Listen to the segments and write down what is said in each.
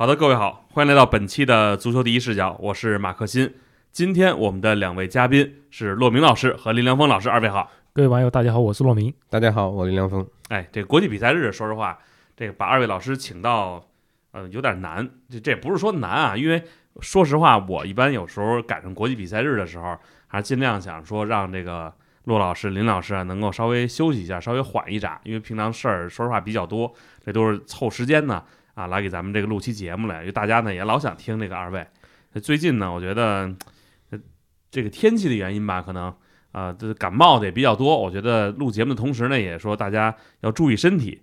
好的，各位好，欢迎来到本期的足球第一视角，我是马克新。今天我们的两位嘉宾是骆明老师和林良锋老师，二位好。各位网友，大家好，我是骆明。大家好，我林良锋。哎，这国际比赛日，说实话，这个把二位老师请到，呃，有点难。这这不是说难啊，因为说实话，我一般有时候赶上国际比赛日的时候，还是尽量想说让这个骆老师、林老师啊，能够稍微休息一下，稍微缓一闸，因为平常事儿说实话比较多，这都是凑时间呢啊，来给咱们这个录期节目来，因为大家呢也老想听这个二位。最近呢，我觉得这个天气的原因吧，可能。啊，这感冒的也比较多。我觉得录节目的同时呢，也说大家要注意身体。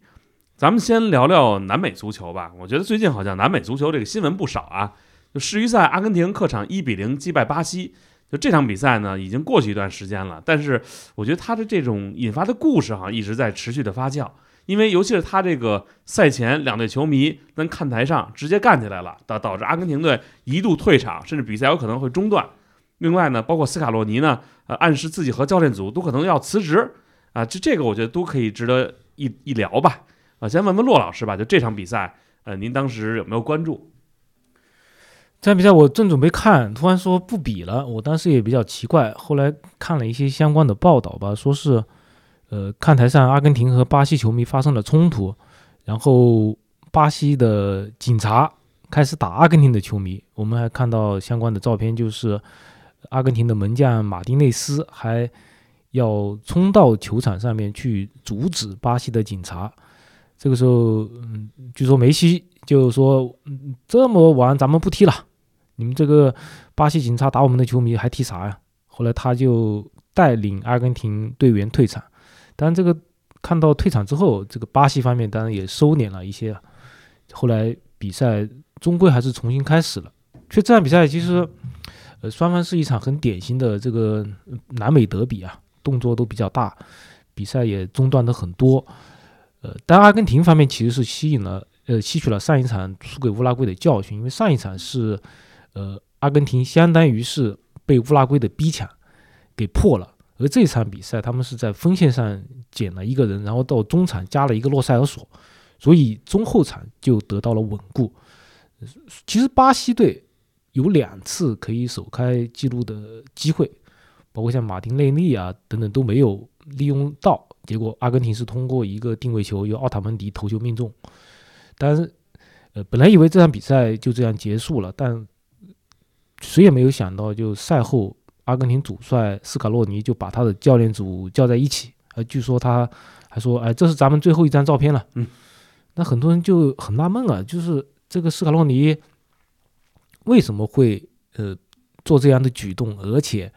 咱们先聊聊南美足球吧。我觉得最近好像南美足球这个新闻不少啊。就世预赛，阿根廷客场一比零击败巴西。就这场比赛呢，已经过去一段时间了，但是我觉得他的这种引发的故事哈，一直在持续的发酵。因为尤其是他这个赛前两队球迷在看台上直接干起来了，导导致阿根廷队一度退场，甚至比赛有可能会中断。另外呢，包括斯卡洛尼呢，呃，暗示自己和教练组都可能要辞职，啊，这这个我觉得都可以值得一一聊吧，啊，先问问骆老师吧，就这场比赛，呃，您当时有没有关注？这场比赛我正准备看，突然说不比了，我当时也比较奇怪，后来看了一些相关的报道吧，说是，呃，看台上阿根廷和巴西球迷发生了冲突，然后巴西的警察开始打阿根廷的球迷，我们还看到相关的照片，就是。阿根廷的门将马丁内斯还要冲到球场上面去阻止巴西的警察。这个时候，嗯，据说梅西就说：“嗯，这么晚咱们不踢了，你们这个巴西警察打我们的球迷还踢啥呀？”后来他就带领阿根廷队员退场。当然，这个看到退场之后，这个巴西方面当然也收敛了一些。后来比赛终归还是重新开始了。其实这场比赛其实。呃，双方是一场很典型的这个南美德比啊，动作都比较大，比赛也中断的很多。呃，但阿根廷方面其实是吸引了，呃，吸取了上一场输给乌拉圭的教训，因为上一场是，呃，阿根廷相当于是被乌拉圭的逼抢给破了，而这场比赛他们是在锋线上减了一个人，然后到中场加了一个洛塞尔索，所以中后场就得到了稳固。其实巴西队。有两次可以首开纪录的机会，包括像马丁内利啊等等都没有利用到，结果阿根廷是通过一个定位球由奥塔门迪头球命中。但是，呃，本来以为这场比赛就这样结束了，但谁也没有想到，就赛后阿根廷主帅斯卡洛尼就把他的教练组叫在一起，呃，据说他还说，哎，这是咱们最后一张照片了。嗯，那很多人就很纳闷啊，就是这个斯卡洛尼。为什么会呃做这样的举动，而且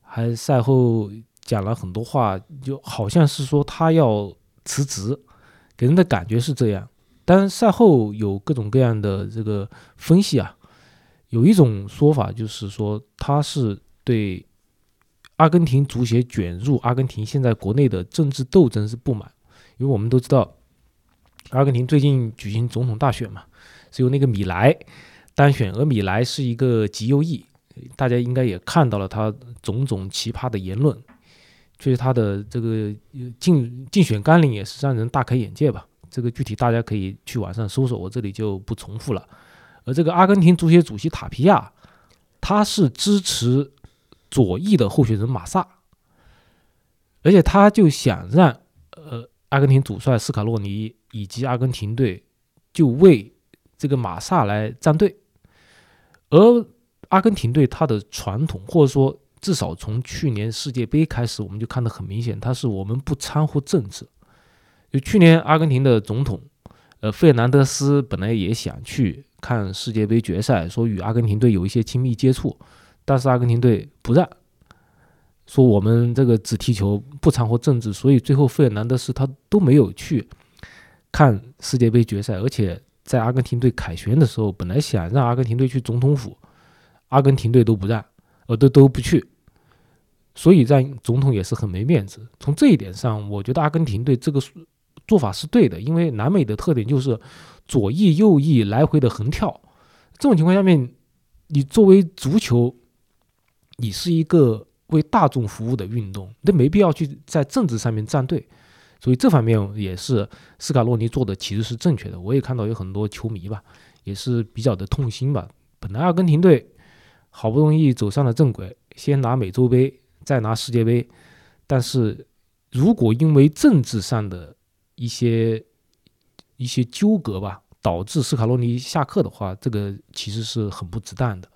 还赛后讲了很多话，就好像是说他要辞职，给人的感觉是这样。但赛后有各种各样的这个分析啊，有一种说法就是说他是对阿根廷足协卷入阿根廷现在国内的政治斗争是不满，因为我们都知道阿根廷最近举行总统大选嘛，是由那个米莱。单选，而米莱是一个极右翼，大家应该也看到了他种种奇葩的言论，确实他的这个竞竞选纲领也是让人大开眼界吧。这个具体大家可以去网上搜索，我这里就不重复了。而这个阿根廷足协主席塔皮亚，他是支持左翼的候选人马萨，而且他就想让呃阿根廷主帅斯卡洛尼以及阿根廷队就为这个马萨来站队。而阿根廷队他的传统，或者说至少从去年世界杯开始，我们就看得很明显，他是我们不掺和政治。就去年阿根廷的总统，呃，费尔南德斯本来也想去看世界杯决赛，说与阿根廷队有一些亲密接触，但是阿根廷队不让，说我们这个只踢球不掺和政治，所以最后费尔南德斯他都没有去看世界杯决赛，而且。在阿根廷队凯旋的时候，本来想让阿根廷队去总统府，阿根廷队都不让，呃，都都不去，所以让总统也是很没面子。从这一点上，我觉得阿根廷队这个做法是对的，因为南美的特点就是左翼右翼来回的横跳，这种情况下面，你作为足球，你是一个为大众服务的运动，那没必要去在政治上面站队。所以这方面也是斯卡洛尼做的其实是正确的。我也看到有很多球迷吧，也是比较的痛心吧。本来阿根廷队好不容易走上了正轨，先拿美洲杯，再拿世界杯，但是如果因为政治上的一些一些纠葛吧，导致斯卡洛尼下课的话，这个其实是很不值当的。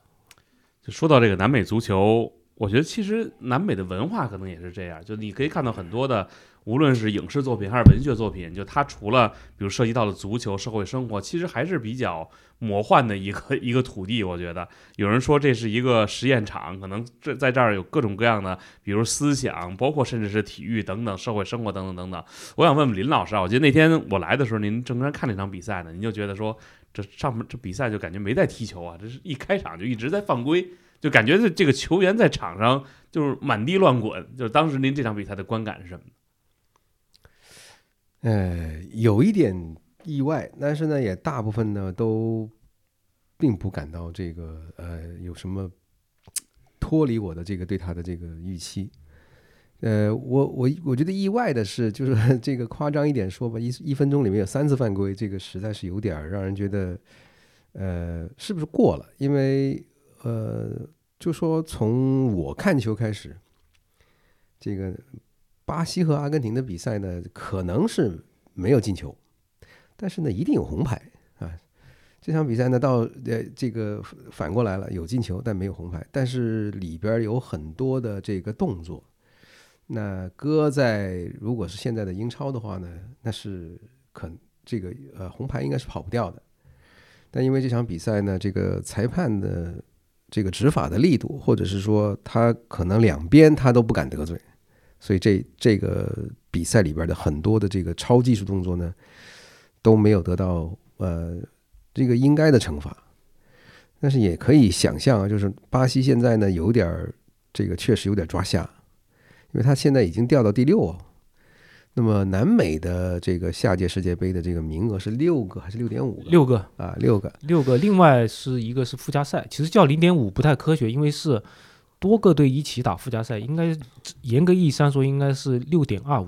就说到这个南美足球，我觉得其实南美的文化可能也是这样，就你可以看到很多的。无论是影视作品还是文学作品，就它除了比如涉及到了足球、社会生活，其实还是比较魔幻的一个 一个土地。我觉得有人说这是一个实验场，可能这在这儿有各种各样的，比如思想，包括甚至是体育等等、社会生活等等等等。我想问问林老师啊，我记得那天我来的时候，您正在看那场比赛呢，您就觉得说这上面这比赛就感觉没在踢球啊，这是一开场就一直在犯规，就感觉这这个球员在场上就是满地乱滚。就是当时您这场比赛的观感是什么？呃，有一点意外，但是呢，也大部分呢都并不感到这个呃有什么 脱离我的这个对他的这个预期。呃，我我我觉得意外的是，就是 这个夸张一点说吧，一一分钟里面有三次犯规，这个实在是有点让人觉得，呃，是不是过了？因为呃，就说从我看球开始，这个。巴西和阿根廷的比赛呢，可能是没有进球，但是呢，一定有红牌啊。这场比赛呢，到呃这个反过来了，有进球但没有红牌，但是里边有很多的这个动作。那搁在如果是现在的英超的话呢，那是可这个呃红牌应该是跑不掉的。但因为这场比赛呢，这个裁判的这个执法的力度，或者是说他可能两边他都不敢得罪。所以这这个比赛里边的很多的这个超技术动作呢，都没有得到呃这个应该的惩罚，但是也可以想象啊，就是巴西现在呢有点儿这个确实有点抓瞎，因为他现在已经掉到第六哦。那么南美的这个下届世界杯的这个名额是六个还是六点五？六个啊，六个，六个。另外是一个是附加赛，其实叫零点五不太科学，因为是。多个队一起打附加赛，应该严格意义上说应该是六点二五，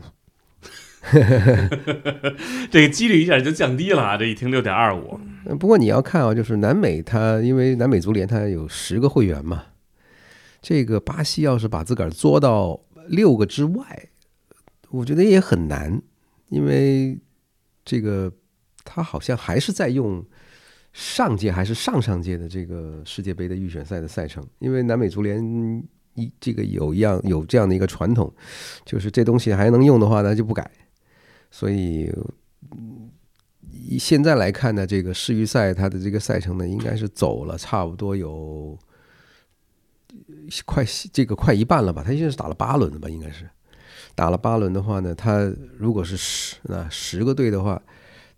这个几率一下就降低了啊！这一听六点二五，不过你要看啊，就是南美它因为南美足联它有十个会员嘛，这个巴西要是把自个儿作到六个之外，我觉得也很难，因为这个他好像还是在用。上届还是上上届的这个世界杯的预选赛的赛程，因为南美足联一这个有一样有这样的一个传统，就是这东西还能用的话，那就不改。所以现在来看呢，这个世预赛它的这个赛程呢，应该是走了差不多有快这个快一半了吧？他现在是打了八轮了吧？应该是打了八轮的话呢，他如果是十那十个队的话。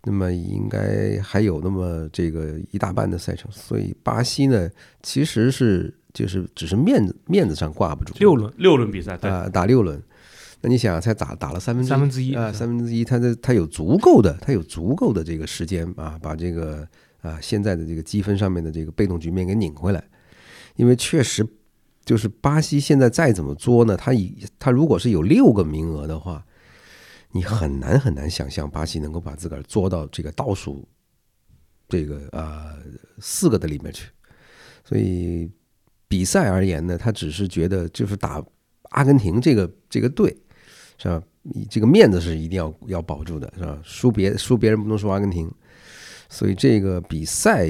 那么应该还有那么这个一大半的赛程，所以巴西呢，其实是就是只是面子面子上挂不住。六轮六轮比赛啊，打六轮，那你想才打打了三分三分之一啊，三分之一，他的他有足够的他有足够的这个时间啊，把这个啊现在的这个积分上面的这个被动局面给拧回来，因为确实就是巴西现在再怎么作呢，他以他如果是有六个名额的话。你很难很难想象巴西能够把自个儿做到这个倒数，这个呃四个的里面去。所以比赛而言呢，他只是觉得就是打阿根廷这个这个队是吧？你这个面子是一定要要保住的，是吧？输别输别人不能输阿根廷。所以这个比赛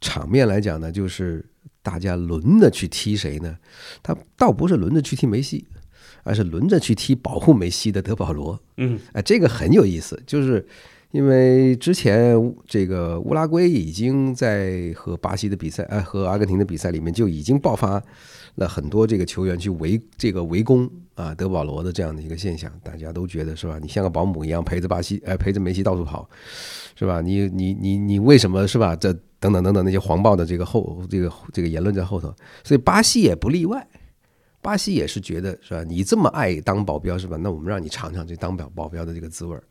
场面来讲呢，就是大家轮着去踢谁呢？他倒不是轮着去踢梅西。而是轮着去踢保护梅西的德保罗，嗯，哎，这个很有意思，就是因为之前这个乌拉圭已经在和巴西的比赛，哎，和阿根廷的比赛里面就已经爆发了很多这个球员去围这个围攻啊德保罗的这样的一个现象，大家都觉得是吧？你像个保姆一样陪着巴西，哎，陪着梅西到处跑，是吧？你你你你为什么是吧？这等等等等那些黄暴的这个后这个这个言论在后头，所以巴西也不例外。巴西也是觉得是吧？你这么爱当保镖是吧？那我们让你尝尝这当保保镖的这个滋味儿。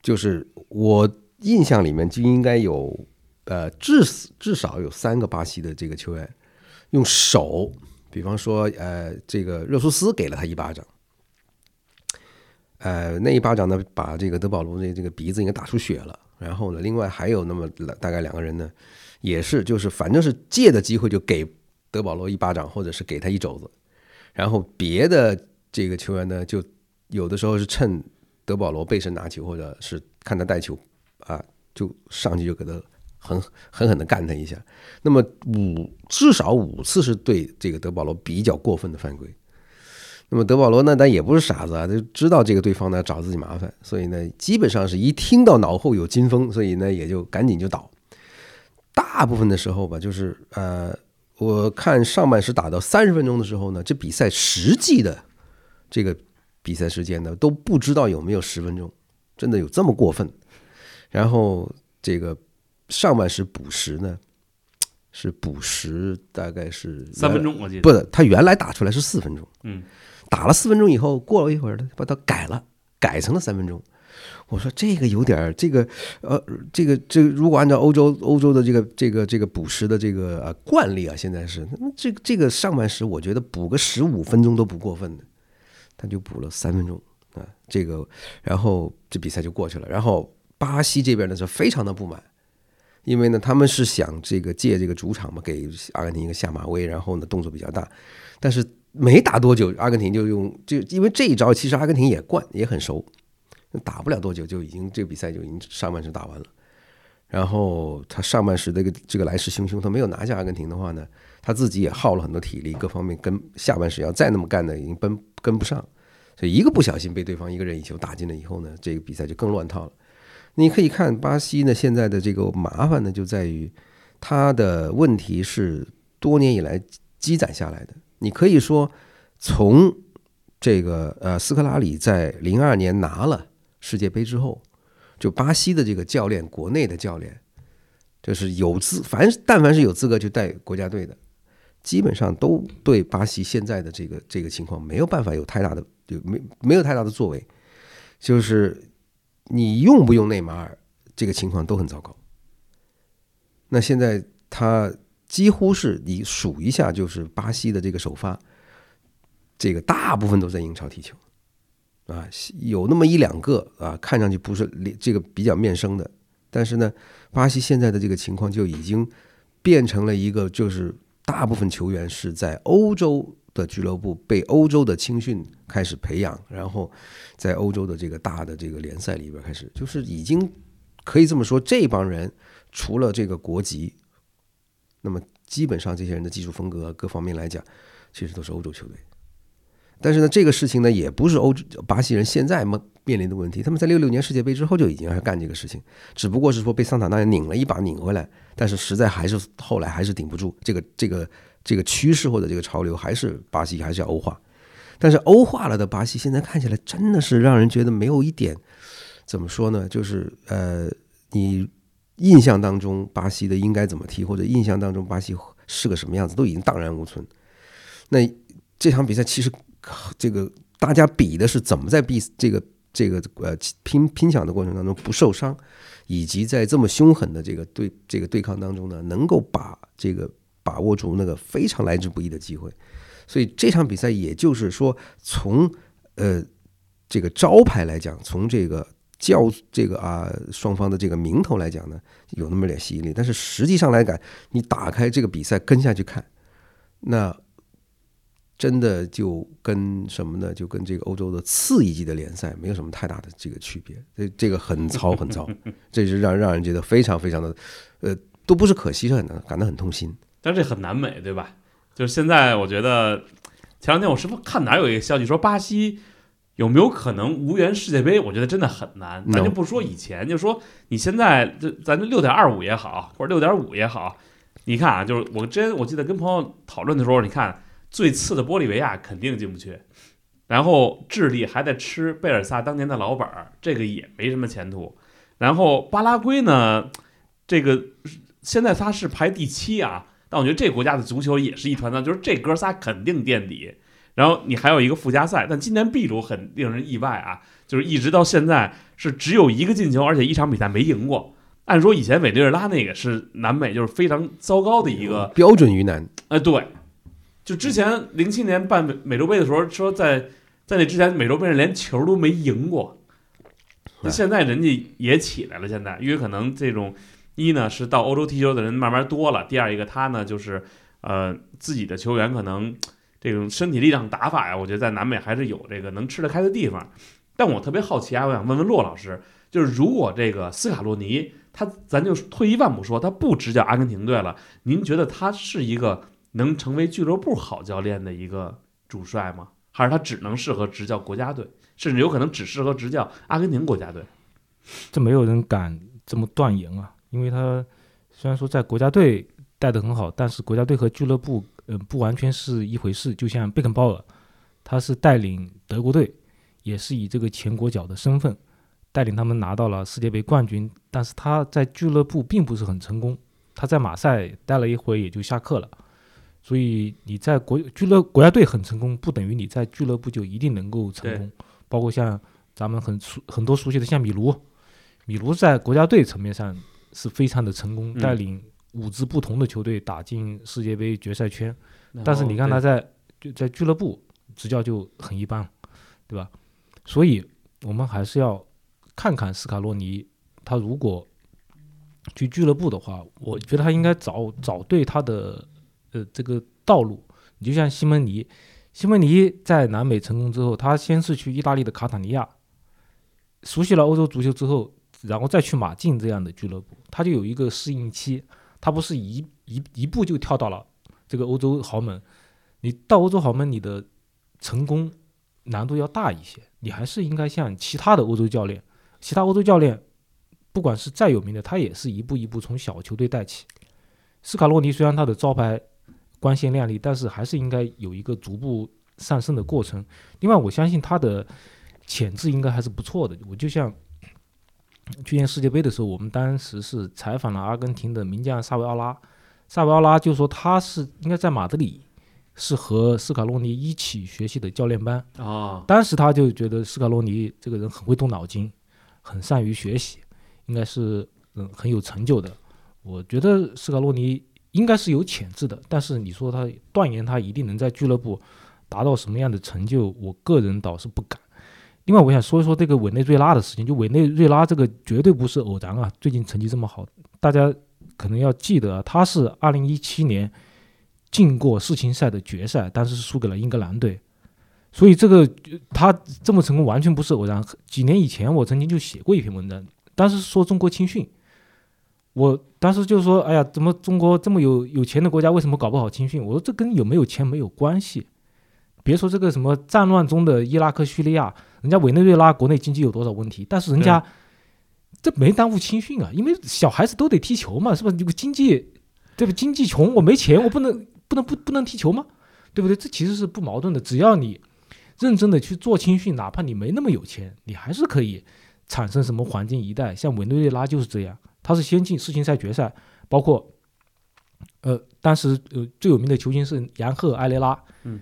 就是我印象里面就应该有呃，至至少有三个巴西的这个球员用手，比方说呃，这个热苏斯给了他一巴掌，呃，那一巴掌呢，把这个德保罗的这个鼻子应该打出血了然后呢，另外还有那么大概两个人呢，也是就是反正是借的机会就给德保罗一巴掌，或者是给他一肘子，然后别的这个球员呢，就有的时候是趁德保罗背身拿球，或者是看他带球啊，就上去就给他狠狠狠的干他一下。那么五至少五次是对这个德保罗比较过分的犯规。那么德保罗呢，但也不是傻子啊，就知道这个对方呢找自己麻烦，所以呢，基本上是一听到脑后有金风，所以呢也就赶紧就倒。大部分的时候吧，就是呃，我看上半时打到三十分钟的时候呢，这比赛实际的这个比赛时间呢都不知道有没有十分钟，真的有这么过分。然后这个上半时补时呢是补时，大概是三分钟，我记得不是，他原来打出来是四分钟，嗯。打了四分钟以后，过了一会儿呢，把它改了，改成了三分钟。我说这个有点儿，这个呃，这个这个，如果按照欧洲欧洲的这个这个这个补时的这个呃惯例啊，现在是那这个这个上半时，我觉得补个十五分钟都不过分的，他就补了三分钟啊，这个然后这比赛就过去了。然后巴西这边呢是非常的不满，因为呢他们是想这个借这个主场嘛，给阿根廷一个下马威，然后呢动作比较大，但是。没打多久，阿根廷就用就因为这一招，其实阿根廷也惯也很熟，打不了多久就已经这个比赛就已经上半时打完了。然后他上半时这个这个来势汹汹，他没有拿下阿根廷的话呢，他自己也耗了很多体力，各方面跟下半时要再那么干的已经跟跟不上，所以一个不小心被对方一个任意球打进了以后呢，这个比赛就更乱套了。你可以看巴西呢现在的这个麻烦呢就在于他的问题是多年以来积攒下来的。你可以说，从这个呃斯科拉里在零二年拿了世界杯之后，就巴西的这个教练，国内的教练，就是有资凡但凡是有资格去带国家队的，基本上都对巴西现在的这个这个情况没有办法有太大的就没没有太大的作为，就是你用不用内马尔，这个情况都很糟糕。那现在他。几乎是你数一下，就是巴西的这个首发，这个大部分都在英超踢球，啊，有那么一两个啊，看上去不是这个比较面生的，但是呢，巴西现在的这个情况就已经变成了一个，就是大部分球员是在欧洲的俱乐部被欧洲的青训开始培养，然后在欧洲的这个大的这个联赛里边开始，就是已经可以这么说，这帮人除了这个国籍。那么基本上这些人的技术风格各方面来讲，其实都是欧洲球队。但是呢，这个事情呢，也不是欧洲巴西人现在面面临的问题。他们在六六年世界杯之后就已经要干这个事情，只不过是说被桑塔纳拧了一把拧回来，但是实在还是后来还是顶不住这个这个这个趋势或者这个潮流，还是巴西还是要欧化。但是欧化了的巴西现在看起来真的是让人觉得没有一点怎么说呢？就是呃，你。印象当中巴西的应该怎么踢，或者印象当中巴西是个什么样子，都已经荡然无存。那这场比赛其实这个大家比的是怎么在比这个这个呃拼拼抢的过程当中不受伤，以及在这么凶狠的这个对这个对抗当中呢，能够把这个把握住那个非常来之不易的机会。所以这场比赛也就是说，从呃这个招牌来讲，从这个。叫这个啊，双方的这个名头来讲呢，有那么点吸引力。但是实际上来讲，你打开这个比赛跟下去看，那真的就跟什么呢？就跟这个欧洲的次一级的联赛没有什么太大的这个区别。这这个很糙很糙，这是让让人觉得非常非常的，呃，都不是可惜，是很感到很痛心。但是这很难美，对吧？就是现在，我觉得前两天我是不是看哪有一个消息说巴西？有没有可能无缘世界杯？我觉得真的很难。咱就不说以前，就说你现在这咱这六点二五也好，或者六点五也好，你看啊，就是我之前我记得跟朋友讨论的时候，你看最次的玻利维亚肯定进不去，然后智利还在吃贝尔萨当年的老本儿，这个也没什么前途。然后巴拉圭呢，这个现在他是排第七啊，但我觉得这国家的足球也是一团糟，就是这哥仨肯定垫底。然后你还有一个附加赛，但今年秘鲁很令人意外啊，就是一直到现在是只有一个进球，而且一场比赛没赢过。按说以前委内瑞拉那个是南美就是非常糟糕的一个标准鱼腩，哎，对，就之前零七年办美美洲杯的时候，说在在那之前美洲杯上连球都没赢过，那现在人家也起来了，现在因为可能这种一呢是到欧洲踢球的人慢慢多了，第二一个他呢就是呃自己的球员可能这种身体力量打法呀，我觉得在南美还是有这个能吃得开的地方。但我特别好奇啊，我想问问骆老师，就是如果这个斯卡洛尼他，咱就退一万步说，他不执教阿根廷队了，您觉得他是一个能成为俱乐部好教练的一个主帅吗？还是他只能适合执教国家队，甚至有可能只适合执教阿根廷国家队？这没有人敢这么断言啊，因为他虽然说在国家队带得很好，但是国家队和俱乐部呃不完全是一回事。就像贝肯鲍尔，他是带领德国队，也是以这个前国脚的身份带领他们拿到了世界杯冠军，但是他在俱乐部并不是很成功。他在马赛待了一会也就下课了。所以你在国俱乐国家队很成功，不等于你在俱乐部就一定能够成功。包括像咱们很熟很多熟悉的像米卢，米卢在国家队层面上是非常的成功，嗯带领五支不同的球队打进世界杯决赛圈。但是你看他在就在俱乐部执教就很一般，对吧？所以我们还是要看看斯卡洛尼，他如果去俱乐部的话，我觉得他应该找找对他的呃这个道路。你就像西蒙尼，西蒙尼在南美成功之后，他先是去意大利的卡塔尼亚，熟悉了欧洲足球之后，然后再去马竞这样的俱乐部，他就有一个适应期，他不是一一一步就跳到了这个欧洲豪门。你到欧洲豪门，你的成功难度要大一些，你还是应该像其他的欧洲教练，其他欧洲教练，不管是再有名的，他也是一步一步从小球队带起。斯卡洛尼虽然他的招牌光鲜亮丽，但是还是应该有一个逐步上升的过程。另外，我相信他的潜质应该还是不错的。我就像去年世界杯的时候，我们当时是采访了阿根廷的名将萨维奥拉，萨维奥拉就说他是应该在马德里是和斯卡洛尼一起学习的教练班。啊，当时他就觉得斯卡洛尼这个人很会动脑筋，很善于学习，应该是嗯很有成就的。我觉得斯卡洛尼应该是有潜质的，但是你说他断言他一定能在俱乐部达到什么样的成就，我个人倒是不敢。另外，我想说一说这个委内瑞拉的事情，就委内瑞拉这个绝对不是偶然啊，最近成绩这么好，大家可能要记得，他是二零一七年进过世青赛的决赛，但是输给了英格兰队。所以这个他这么成功完全不是偶然。几年以前我曾经就写过一篇文章，当时说中国青训，我当时就说，哎呀，怎么中国这么有有钱的国家，为什么搞不好青训？我说这跟有没有钱没有关系。别说这个什么战乱中的伊拉克、叙利亚，人家委内瑞拉国内经济有多少问题，但是人家这没耽误青训啊，因为小孩子都得踢球嘛，是吧？这个经济，对吧？经济穷，我没钱，我不能不能不不能踢球吗？对不对？这其实是不矛盾的，只要你认真的去做青训，哪怕你没那么有钱，你还是可以产生什么黄金一代。像委内瑞拉就是这样，他是先进世青赛决赛，包括呃当时呃最有名的球星是杨赫埃雷拉，嗯，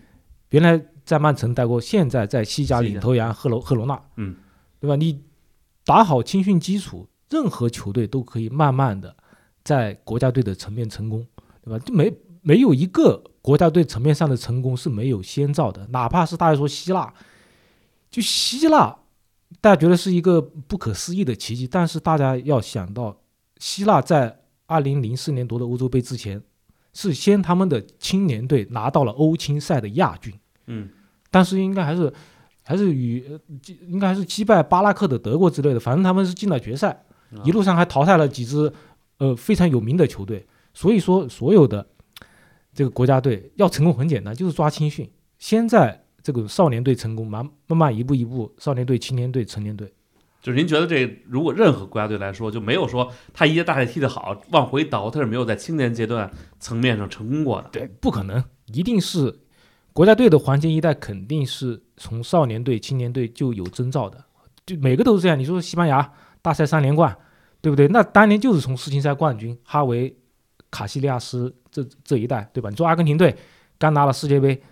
原来在曼城待过，现在在西甲领头羊赫罗赫罗纳，嗯，对吧？你打好青训基础，任何球队都可以慢慢的在国家队的层面成功，对吧？就没没有一个国家队层面上的成功是没有先兆的，哪怕是大家说希腊，就希腊，大家觉得是一个不可思议的奇迹，但是大家要想到，希腊在二零零四年夺得欧洲杯之前，是先他们的青年队拿到了欧青赛的亚军，嗯，但是应该还是还是与应该还是击败巴拉克的德国之类的，反正他们是进了决赛，啊一路上还淘汰了几支呃非常有名的球队。所以说，所有的这个国家队要成功很简单，就是抓青训，先在这个少年队成功，慢慢慢一步一步，少年队、青年队、成年队。就是您觉得这如果任何国家队来说，就没有说他一届大赛踢得好，往回倒，他是没有在青年阶段层面上成功过的。对，不可能，一定是国家队的黄金一代，肯定是从少年队、青年队就有征兆的，就每个都是这样。你说西班牙大赛三连冠，对不对？那当年就是从世青赛冠军哈维、卡西利亚斯这这一代，对吧？你说阿根廷队刚拿了世界杯，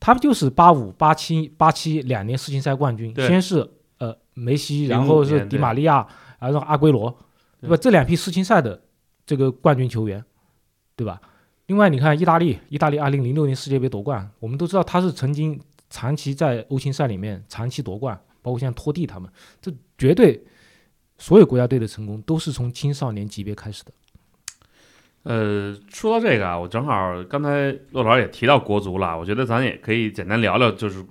他们就是八五、八七、八七两年世青赛冠军，先是呃梅西，然后是迪玛利亚，然后阿圭罗，对吧？这两批世青赛的这个冠军球员，对吧？另外，你看意大利，意大利二零零六年世界杯夺冠，我们都知道他是曾经长期在欧青赛里面长期夺冠，包括像托蒂他们，这绝对所有国家队的成功都是从青少年级别开始的。呃，说到这个啊，我正好刚才骆老师也提到国足了，我觉得咱也可以简单聊聊，就是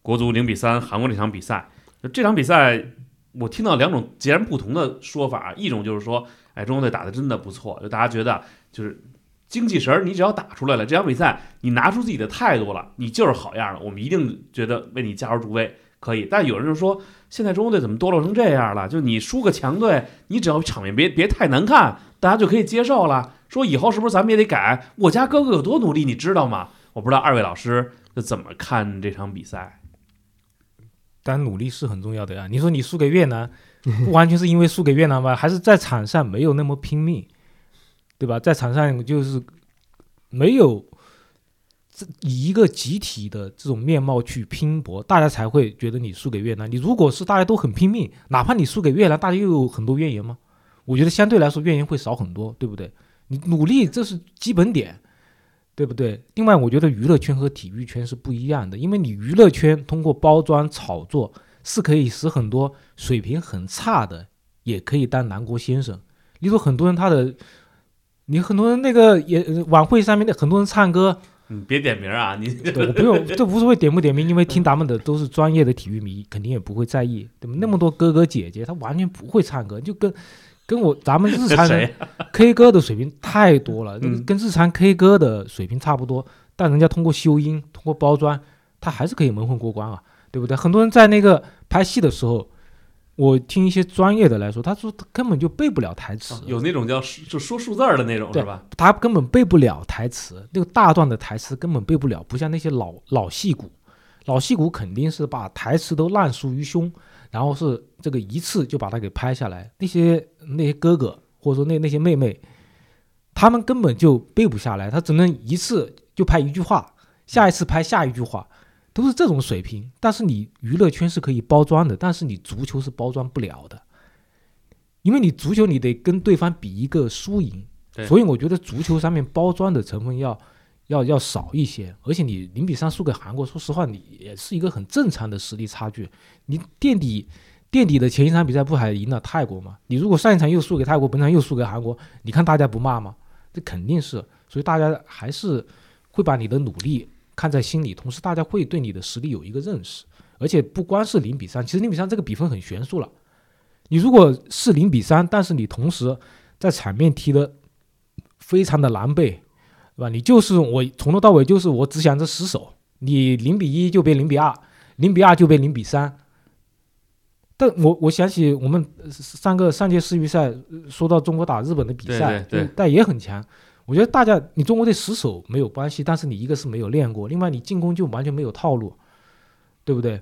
国足零比三韩国这场比赛。这场比赛，我听到两种截然不同的说法，一种就是说，哎，中国队打的真的不错，就大家觉得就是精气神儿，你只要打出来了，这场比赛你拿出自己的态度了，你就是好样的，我们一定觉得为你加油助威，可以。但有人就说，现在中国队怎么堕落成这样了？就你输个强队，你只要场面别别太难看，大家就可以接受了。说以后是不是咱们也得改？我家哥哥有多努力，你知道吗？我不知道二位老师是怎么看这场比赛。当然，努力是很重要的呀。你说你输给越南，不完全是因为输给越南吧？还是在场上没有那么拼命，对吧？在场上就是没有这以一个集体的这种面貌去拼搏，大家才会觉得你输给越南。你如果是大家都很拼命，哪怕你输给越南，大家又有很多怨言吗？我觉得相对来说怨言会少很多，对不对？你努力这是基本点，对不对？另外，我觉得娱乐圈和体育圈是不一样的，因为你娱乐圈通过包装炒作是可以使很多水平很差的也可以当南国先生。例如，很多人他的，你很多人那个也晚会上面的很多人唱歌，你别点名啊，你对我不用，这无所谓点不点名，因为听咱们的都是专业的体育迷，肯定也不会在意，对吧？那么多哥哥姐姐，他完全不会唱歌，就跟。跟我咱们日常人 K 歌的水平太多了，嗯跟日常 K 歌的水平差不多，但人家通过修音、通过包装，他还是可以蒙混过关啊，对不对？很多人在那个拍戏的时候，我听一些专业的来说，他说他根本就背不了台词，有那种叫就说数字儿的那种对是吧？他根本背不了台词，那个大段的台词根本背不了，不像那些老老戏骨，老戏骨肯定是把台词都烂熟于胸，然后是这个一次就把它给拍下来。那些那些哥哥或者说那那些妹妹，他们根本就背不下来，他只能一次就拍一句话，下一次拍下一句话，都是这种水平。但是你娱乐圈是可以包装的，但是你足球是包装不了的，因为你足球你得跟对方比一个输赢。所以我觉得足球上面包装的成分要要要少一些，而且你零比三输给韩国，说实话，你也是一个很正常的实力差距。你垫底垫底的前一场比赛不还赢了泰国吗？你如果上一场又输给泰国，本场又输给韩国，你看大家不骂吗？这肯定是，所以大家还是会把你的努力看在心里，同时大家会对你的实力有一个认识。而且不光是零比三，其实零比三这个比分很悬殊了。你如果是零比三，但是你同时在场面踢的非常的狼狈，对吧？你就是我从头到尾就是我只想着死守，你零比一就变零比二，零比二就变零比三。但我我想起我们呃上个上届世预赛呃说到中国打日本的比赛，对对对但也很强。我觉得大家你中国队死守没有关系，但是你一个是没有练过，另外你进攻就完全没有套路，对不对？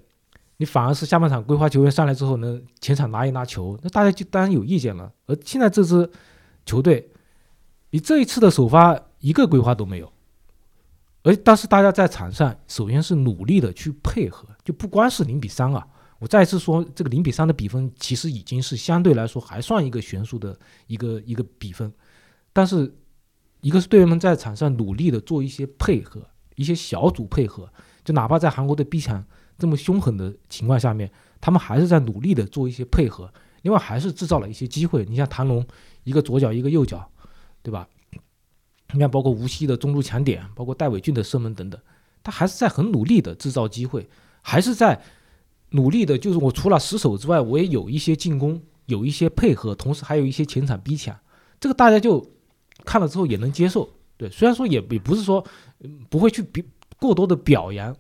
你反而是下半场规划球员上来之后呢，前场拿一拿球，那大家就当然有意见了。而现在这支球队，你这一次的首发一个规划都没有，而但是大家在场上首先是努力的去配合，就不光是零比三啊。我再次说，这个零比三的比分其实已经是相对来说还算一个悬殊的一个一个比分，但是一个是队员们在场上努力的做一些配合，一些小组配合，就哪怕在韩国队逼抢这么凶狠的情况下面，他们还是在努力的做一些配合，另外还是制造了一些机会。你像谭龙一个左脚一个右脚，对吧？你看，包括无锡的中路抢点，包括戴伟俊的射门等等，他还是在很努力的制造机会，还是在努力的，就是我除了死守之外，我也有一些进攻，有一些配合，同时还有一些前场逼抢，这个大家就看了之后也能接受。对，虽然说也也不是说不会去比过多的表扬，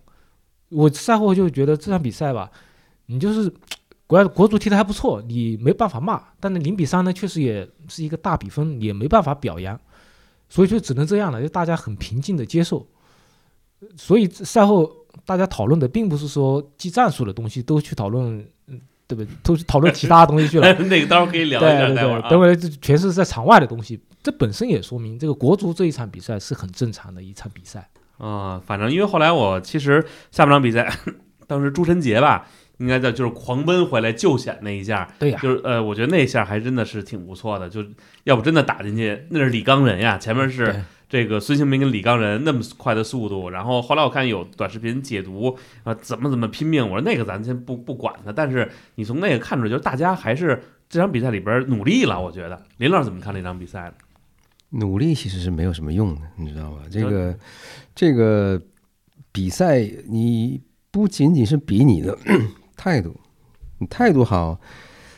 我赛后就觉得这场比赛吧，你就是国国足踢得还不错，你没办法骂，但是零比三呢，确实也是一个大比分，也没办法表扬，所以就只能这样了，就大家很平静的接受。所以赛后大家讨论的并不是说技战术的东西，都去讨论，对不对？都去讨论其他东西去了。那个到时候可以聊一下，对对对，待会儿啊等会儿这全是在场外的东西，这本身也说明这个国足这一场比赛是很正常的一场比赛。啊、反正因为后来我其实下半场比赛，当时朱晨杰吧，应该叫就是狂奔回来救险那一下，对呀、就是呃，我觉得那一下还真的是挺不错的，就要不真的打进去，那是李刚人呀，前面是对这个孙兴民跟李刚仁那么快的速度，然后后来我看有短视频解读啊，怎么怎么拼命，我说那个咱先不不管他，但是你从那个看出来，就是大家还是这场比赛里边努力了。我觉得林老师怎么看这场比赛？努力其实是没有什么用的，你知道吧？这个这个比赛，你不仅仅是比你的态度，你态度好，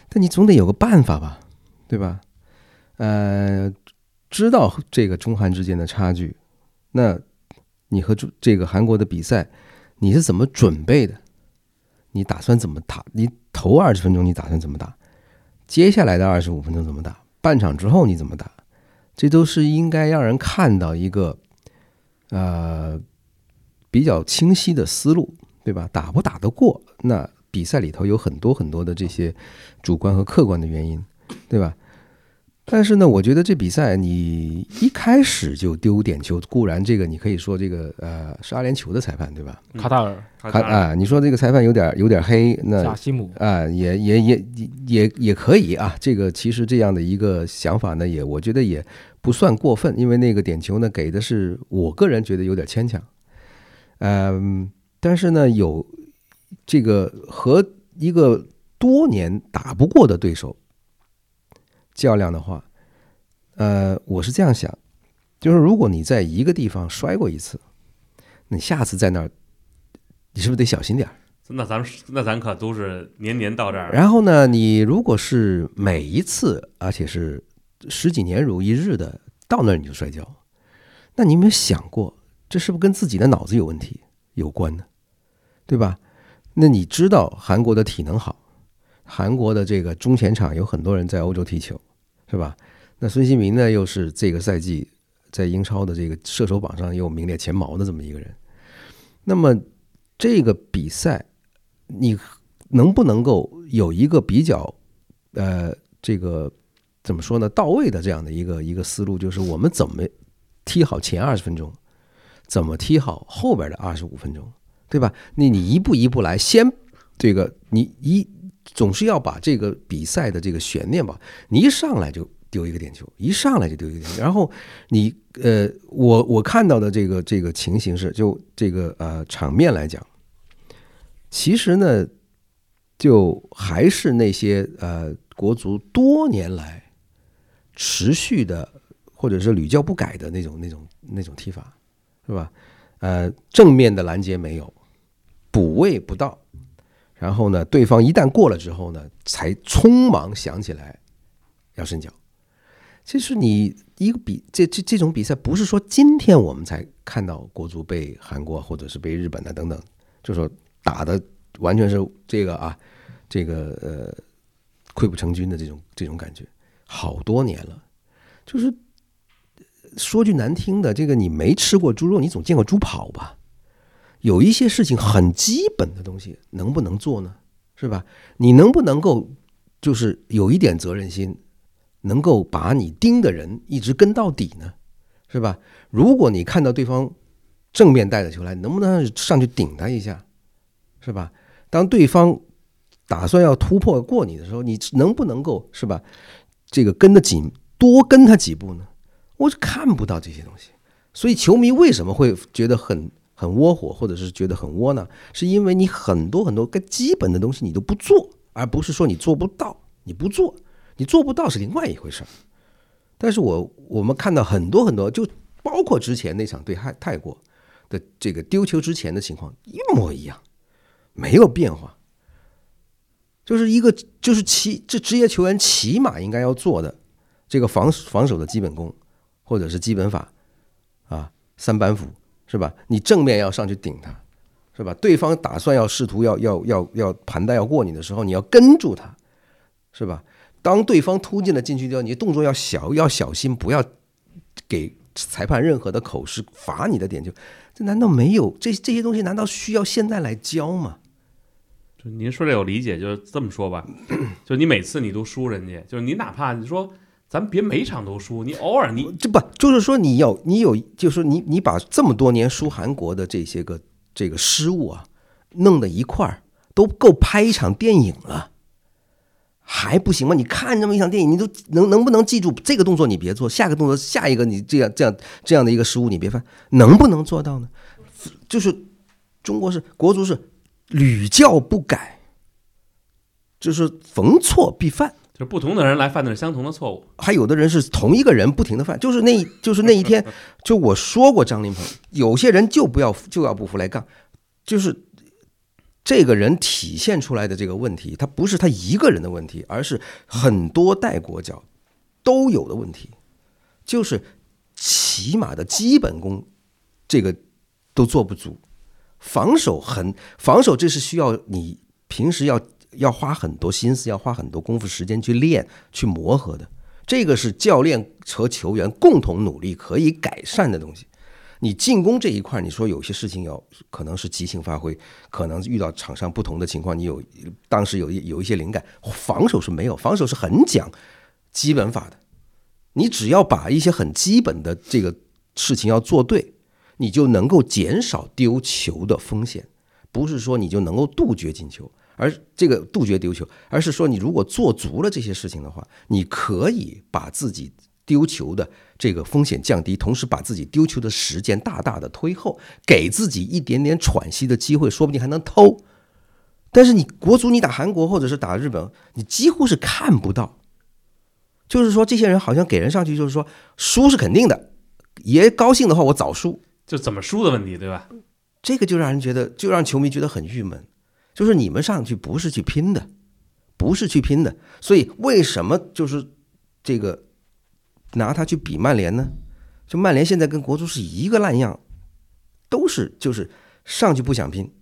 但你总得有个办法吧，对吧？呃，知道这个中韩之间的差距，那你和中这个韩国的比赛，你是怎么准备的？你打算怎么打？你头二十分钟你打算怎么打？接下来的二十五分钟怎么打？半场之后你怎么打？这都是应该让人看到一个，呃，比较清晰的思路，对吧？打不打得过，那比赛里头有很多很多的这些主观和客观的原因，对吧？但是呢，我觉得这比赛你一开始就丢点球，固然这个你可以说这个呃是阿联酋的裁判，对吧？卡塔尔、卡啊，你说这个裁判有点有点黑，那贾西姆，啊，也也也也也可以啊。这个其实这样的一个想法呢，也我觉得也不算过分，因为那个点球呢给的是我个人觉得有点牵强。嗯，但是呢，有这个和一个多年打不过的对手较量的话，呃，我是这样想，就是如果你在一个地方摔过一次，你下次在那儿，你是不是得小心点儿？那咱那咱可都是年年到这儿，然后呢，你如果是每一次，而且是十几年如一日的到那儿你就摔跤，那你有没有想过，这是不是跟自己的脑子有问题有关呢？对吧？那你知道韩国的体能好，韩国的这个中前场有很多人在欧洲踢球，是吧？那孙兴民呢，又是这个赛季在英超的这个射手榜上又名列前茅的这么一个人，那么这个比赛。你能不能够有一个比较，呃，这个怎么说呢？到位的这样的一个一个思路，就是我们怎么踢好前二十分钟，怎么踢好后边的二十五分钟，对吧？那你一步一步来，先这个你一总是要把这个比赛的这个悬念吧，你一上来就丢一个点球，一上来就丢一个点球，然后你呃，我我看到的这个这个情形是，就这个呃场面来讲。其实呢，就还是那些呃国足多年来持续的，或者是屡教不改的那种那种那种踢法，是吧？呃，正面的拦截没有，补位不到，然后呢，对方一旦过了之后呢，才匆忙想起来要伸脚。其实你一个比这这这种比赛，不是说今天我们才看到国足被韩国或者是被日本的等等，就说。打的完全是这个啊，这个呃溃不成军的这种这种感觉，好多年了。就是说句难听的，这个你没吃过猪肉，你总见过猪跑吧？有一些事情很基本的东西，能不能做呢？是吧？你能不能够就是有一点责任心，能够把你盯的人一直跟到底呢？是吧？如果你看到对方正面带着球来，能不能上去顶他一下？是吧？当对方打算要突破过你的时候，你能不能够是吧？这个跟得紧，多跟他几步呢？我是看不到这些东西，所以球迷为什么会觉得很很窝火，或者是觉得很窝囊？是因为你很多很多个基本的东西你都不做，而不是说你做不到，你不做，你做不到是另外一回事儿。但是我我们看到很多很多，就包括之前那场对泰泰国的这个丢球之前的情况一模一样。没有变化，就是一个就是起这职业球员起码应该要做的这个防防守的基本功，或者是基本法啊，三板斧是吧？你正面要上去顶他，是吧？对方打算要试图要要要要盘带要过你的时候，你要跟住他，是吧？当对方突进了禁区之后，你动作要小要小心，不要给裁判任何的口实罚你的点球。这难道没有这这些东西？难道需要现在来教吗？就您说这有理解，就是这么说吧，就你每次你都输人家，就是你哪怕你说咱别每场都输，你偶尔你这不就是说你有你有，就是说你你把这么多年输韩国的这些个这个失误啊，弄到一块儿都够拍一场电影了还不行吗？你看这么一场电影，你都能能不能记住这个动作你别做，下个动作下一个你这样这样这样的一个失误你别犯，能不能做到呢？就是中国是国足是屡教不改，就是逢错必犯。就是不同的人来犯的是相同的错误。还有的人是同一个人不停的犯，就是那一就是那一天，就我说过张林鹏，有些人就不要就要不服来杠，就是这个人体现出来的这个问题，他不是他一个人的问题，而是很多代国脚都有的问题，就是起码的基本功这个都做不足，防守很防守，这是需要你平时要。要花很多心思，要花很多功夫时间去练、去磨合的。这个是教练和球员共同努力可以改善的东西。你进攻这一块，你说有些事情要可能是即兴发挥，可能遇到场上不同的情况，你有当时有一有一些灵感。防守是没有，防守是很讲基本法的。你只要把一些很基本的这个事情要做对，你就能够减少丢球的风险。不是说你就能够杜绝进球。而这个杜绝丢球，而是说你如果做足了这些事情的话，你可以把自己丢球的这个风险降低，同时把自己丢球的时间大大的推后，给自己一点点喘息的机会，说不定还能偷。但是你国足你打韩国或者是打日本，你几乎是看不到。就是说这些人好像给人上去就是说输是肯定的，爷高兴的话我早输，就怎么输的问题，对吧？这个就让人觉得，就让球迷觉得很郁闷。就是你们上去不是去拼的，不是去拼的，所以为什么就是这个拿他去比曼联呢？就曼联现在跟国足是一个烂样，都是就是上去不想拼，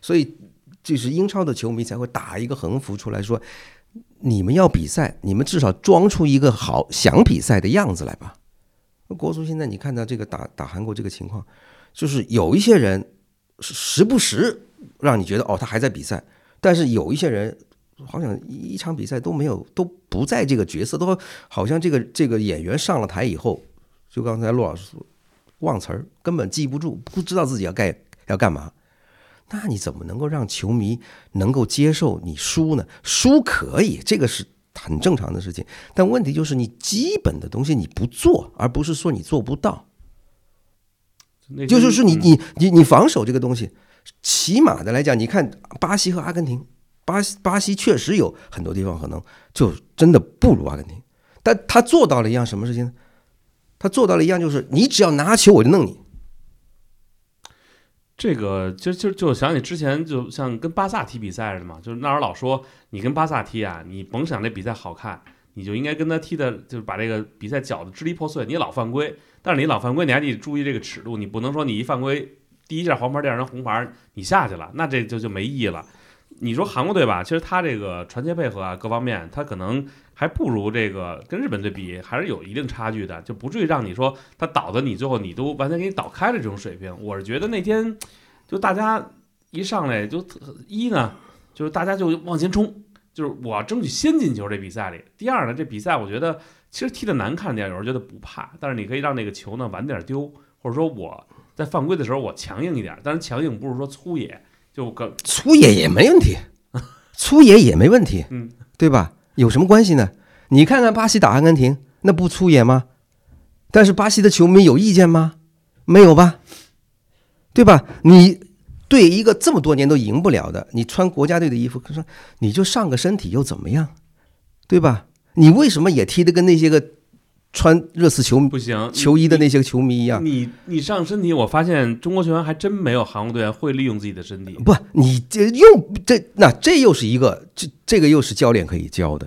所以就是英超的球迷才会打一个横幅出来说：你们要比赛，你们至少装出一个好想比赛的样子来吧。国足现在你看到这个打打韩国这个情况，就是有一些人时不时。让你觉得哦，他还在比赛，但是有一些人好像一场比赛都没有，都不在这个角色，都好像这个这个演员上了台以后，就刚才陆老师说忘词儿，根本记不住，不知道自己要干要干嘛，那你怎么能够让球迷能够接受你输呢？输可以，这个是很正常的事情，但问题就是你基本的东西你不做，而不是说你做不到，就是说你你你你防守这个东西。起码的来讲，你看巴西和阿根廷，巴西巴西确实有很多地方可能就真的不如阿根廷，但他做到了一样什么事情呢？他做到了一样，就是你只要拿球，我就弄你。这个就就就想起之前就像跟巴萨踢比赛似的嘛，就是那时候老说你跟巴萨踢啊，你甭想这比赛好看，你就应该跟他踢的，就是把这个比赛搅得支离破碎。你老犯规，但是你老犯规，你还得注意这个尺度，你不能说你一犯规。第一下黄牌，第二张红牌，你下去了，那这就就没意义了。你说韩国队吧，其实他这个传切配合啊，各方面他可能还不如这个跟日本队比，还是有一定差距的，就不至于让你说他倒的你最后你都完全给你倒开了这种水平。我是觉得那天就大家一上来就一呢，就是大家就往前冲，就是我要争取先进球这比赛里。第二呢，这比赛我觉得其实踢得难看点，有人觉得不怕，但是你可以让那个球呢晚点丢，或者说我。在犯规的时候，我强硬一点，但是强硬不是说粗野，就跟粗野也没问题，粗野也没问题，嗯，对吧？有什么关系呢？你看看巴西打阿根廷，那不粗野吗？但是巴西的球迷有意见吗？没有吧？对吧？你对一个这么多年都赢不了的，你穿国家队的衣服，说你就上个身体又怎么样？对吧？你为什么也踢得跟那些个？穿热刺球不行球衣的那些个球迷一样，你你上身体，我发现中国球员还真没有韩国队员会利用自己的身体。不，你这又这那这又是一个这这个又是教练可以教的。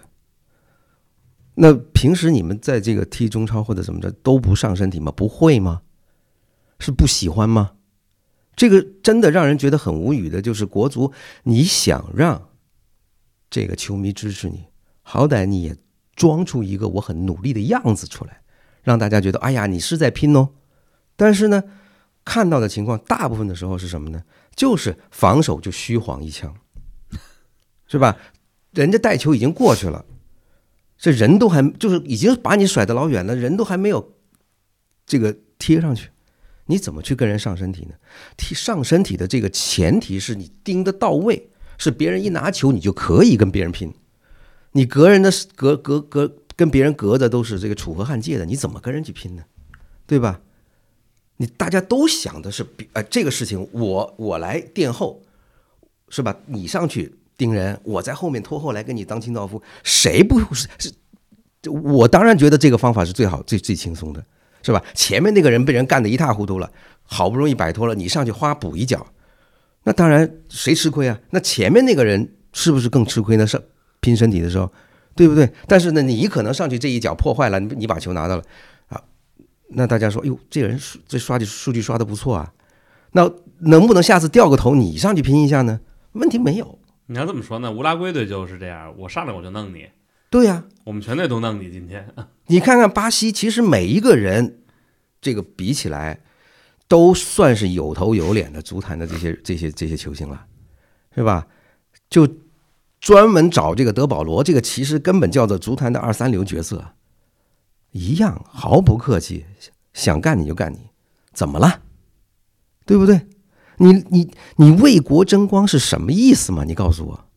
那平时你们在这个踢中超或者怎么着都不上身体吗？不会吗？是不喜欢吗？这个真的让人觉得很无语的，就是国足，你想让这个球迷支持你，好歹你也。装出一个我很努力的样子出来，让大家觉得哎呀，你是在拼哦。但是呢，看到的情况大部分的时候是什么呢？就是防守就虚晃一枪，是吧？人家带球已经过去了，这人都还就是已经把你甩得老远了，人都还没有这个贴上去，你怎么去跟人上身体呢？踢上身体的这个前提是你盯得到位，是别人一拿球你就可以跟别人拼。你隔人的隔隔隔跟别人隔的都是这个楚河汉界的，你怎么跟人去拼呢？对吧？你大家都想的是比呃这个事情我我来垫后，是吧？你上去盯人，我在后面拖后来跟你当清道夫，谁不是是？我当然觉得这个方法是最好最最轻松的，是吧？前面那个人被人干得一塌糊涂了，好不容易摆脱了，你上去花补一脚，那当然谁吃亏啊？那前面那个人是不是更吃亏呢？是拼身体的时候，对不对？但是呢，你可能上去这一脚破坏了，你你把球拿到了啊，那大家说，哟，这个人数这刷的数据刷的不错啊，那能不能下次掉个头你上去拼一下呢？问题没有，你要这么说呢，乌拉圭队就是这样，我上来我就弄你，对呀、我们全队都弄你。今天你看看巴西，其实每一个人这个比起来，都算是有头有脸的足坛的这些这些这些球星了，是吧？就专门找这个德保罗，这个其实根本叫做足坛的二三流角色，一样毫不客气，想干你就干你，怎么了？对不对？你你你为国争光是什么意思嘛？你告诉我，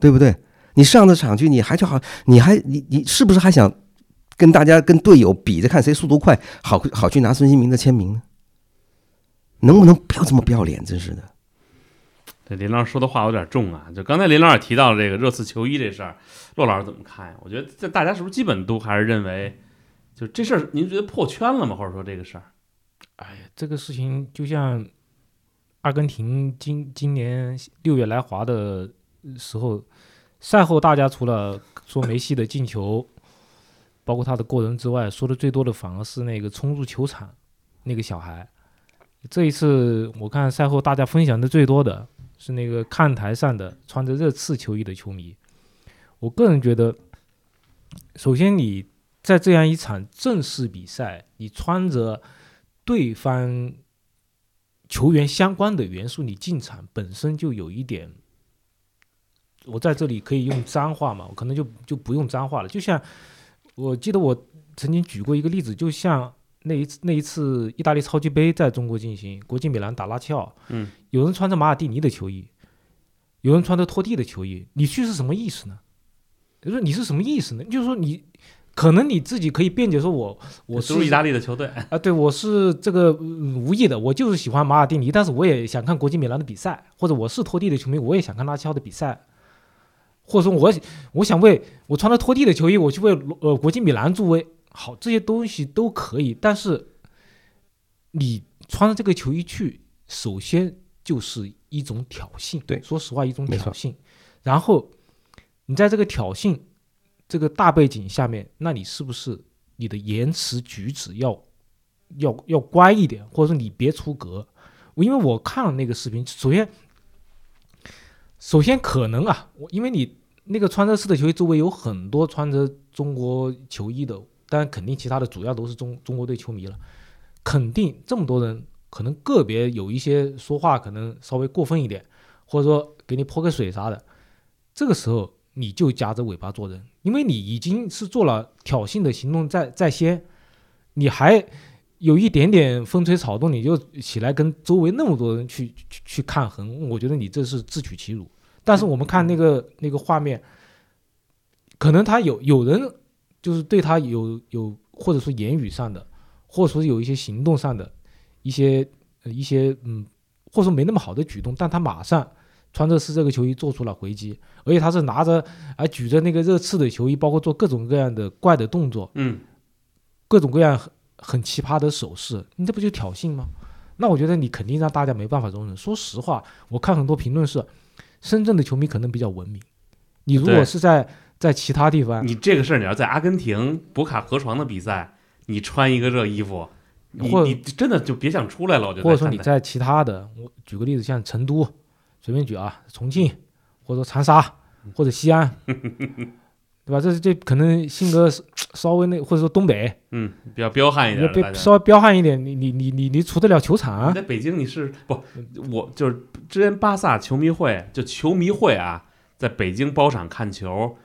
对不对？你上的场去，你还就好，你还你你是不是还想跟大家跟队友比着看谁速度快，好好去拿孙兴民的签名呢？能不能不要这么不要脸？真是的。这林老师说的话有点重啊。就刚才林老师也提到了这个热刺球衣这事儿，骆老师怎么看呀？我觉得这大家是不是基本都还是认为，就这事儿，您觉得破圈了吗？或者说这个事儿，哎呀，这个事情就像阿根廷今今年六月来华的时候，赛后大家除了说梅西的进球，包括他的过人之外，说的最多的反而是那个冲入球场那个小孩。这一次我看赛后大家分享的最多的是那个看台上的穿着热刺球衣的球迷。我个人觉得，首先你在这样一场正式比赛，你穿着对方球员相关的元素，你进场本身就有一点，我在这里可以用脏话嘛？我可能就就不用脏话了。就像我记得我曾经举过一个例子，就像那一次那一次意大利超级杯在中国进行，国际米兰打拉齐奥，嗯，有人穿着马尔蒂尼的球衣，有人穿着托蒂的球衣，你去是什么意思呢？就是你是什么意思呢？就是说你可能你自己可以辩解说我我是意大利的球队，啊，对，我是这个、嗯无意的，我就是喜欢马尔蒂尼，但是我也想看国际米兰的比赛，或者我是托蒂的球迷，我也想看拉齐奥的比赛，或者说我我想为我穿着拖地的球衣，我去为呃国际米兰助威，好，这些东西都可以，但是你穿着这个球衣去，首先就是一种挑衅，对说实话一种挑衅，然后你在这个挑衅这个大背景下面，那你是不是你的言辞举止要要要乖一点，或者说你别出格？我因为我看了那个视频，首先首先可能啊，我因为你那个穿着式的球衣周围有很多穿着中国球衣的，当然肯定其他的主要都是中中国队球迷了，肯定这么多人，可能个别有一些说话可能稍微过分一点，或者说给你泼个水啥的，这个时候你就夹着尾巴做人，因为你已经是做了挑衅的行动在在先，你还有一点点风吹草动，你就起来跟周围那么多人去去去抗衡，我觉得你这是自取其辱。但是我们看那个那个画面，可能他有有人就是对他有有或者说言语上的，或者说有一些行动上的一些呃一些嗯，或者说没那么好的举动，但他马上穿着是这个球衣做出了回击，而且他是拿着啊举着那个热刺的球衣，包括做各种各样的怪的动作，嗯，各种各样很很奇葩的手势，你这不就挑衅吗？那我觉得你肯定让大家没办法容忍。说实话，我看很多评论是，深圳的球迷可能比较文明，你如果是在在其他地方，你这个事儿，你要在阿根廷博卡河床的比赛，你穿一个这衣服，你你真的就别想出来了。我觉得，或者说你在其他的，我举个例子，像成都，随便举啊，重庆，或者说长沙或者西安，对吧？这这可能性格 稍微那，或者说东北，嗯比较彪悍一点稍微彪悍一点，你你你你你出得了球场啊你？在北京你是不？我就是之前巴萨球迷会，就球迷会啊，在北京包场看球，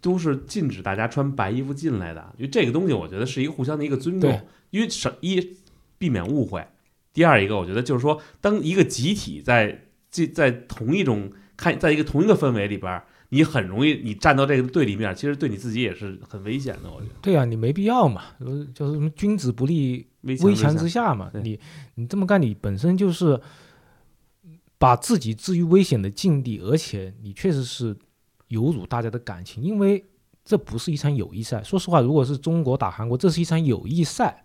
都是禁止大家穿白衣服进来的，因为这个东西我觉得是一个互相的一个尊重，因为什一避免误会，第二一个我觉得就是说，当一个集体在这在同一种看，在一个同一个氛围里边儿。你很容易你站到这个对立面，其实对你自己也是很危险的。我觉得对啊，你没必要嘛，呃就是什么君子不立危墙之下嘛。你你这么干，你本身就是把自己置于危险的境地，而且你确实是有辱大家的感情，因为这不是一场友谊赛。说实话，如果是中国打韩国，这是一场友谊赛，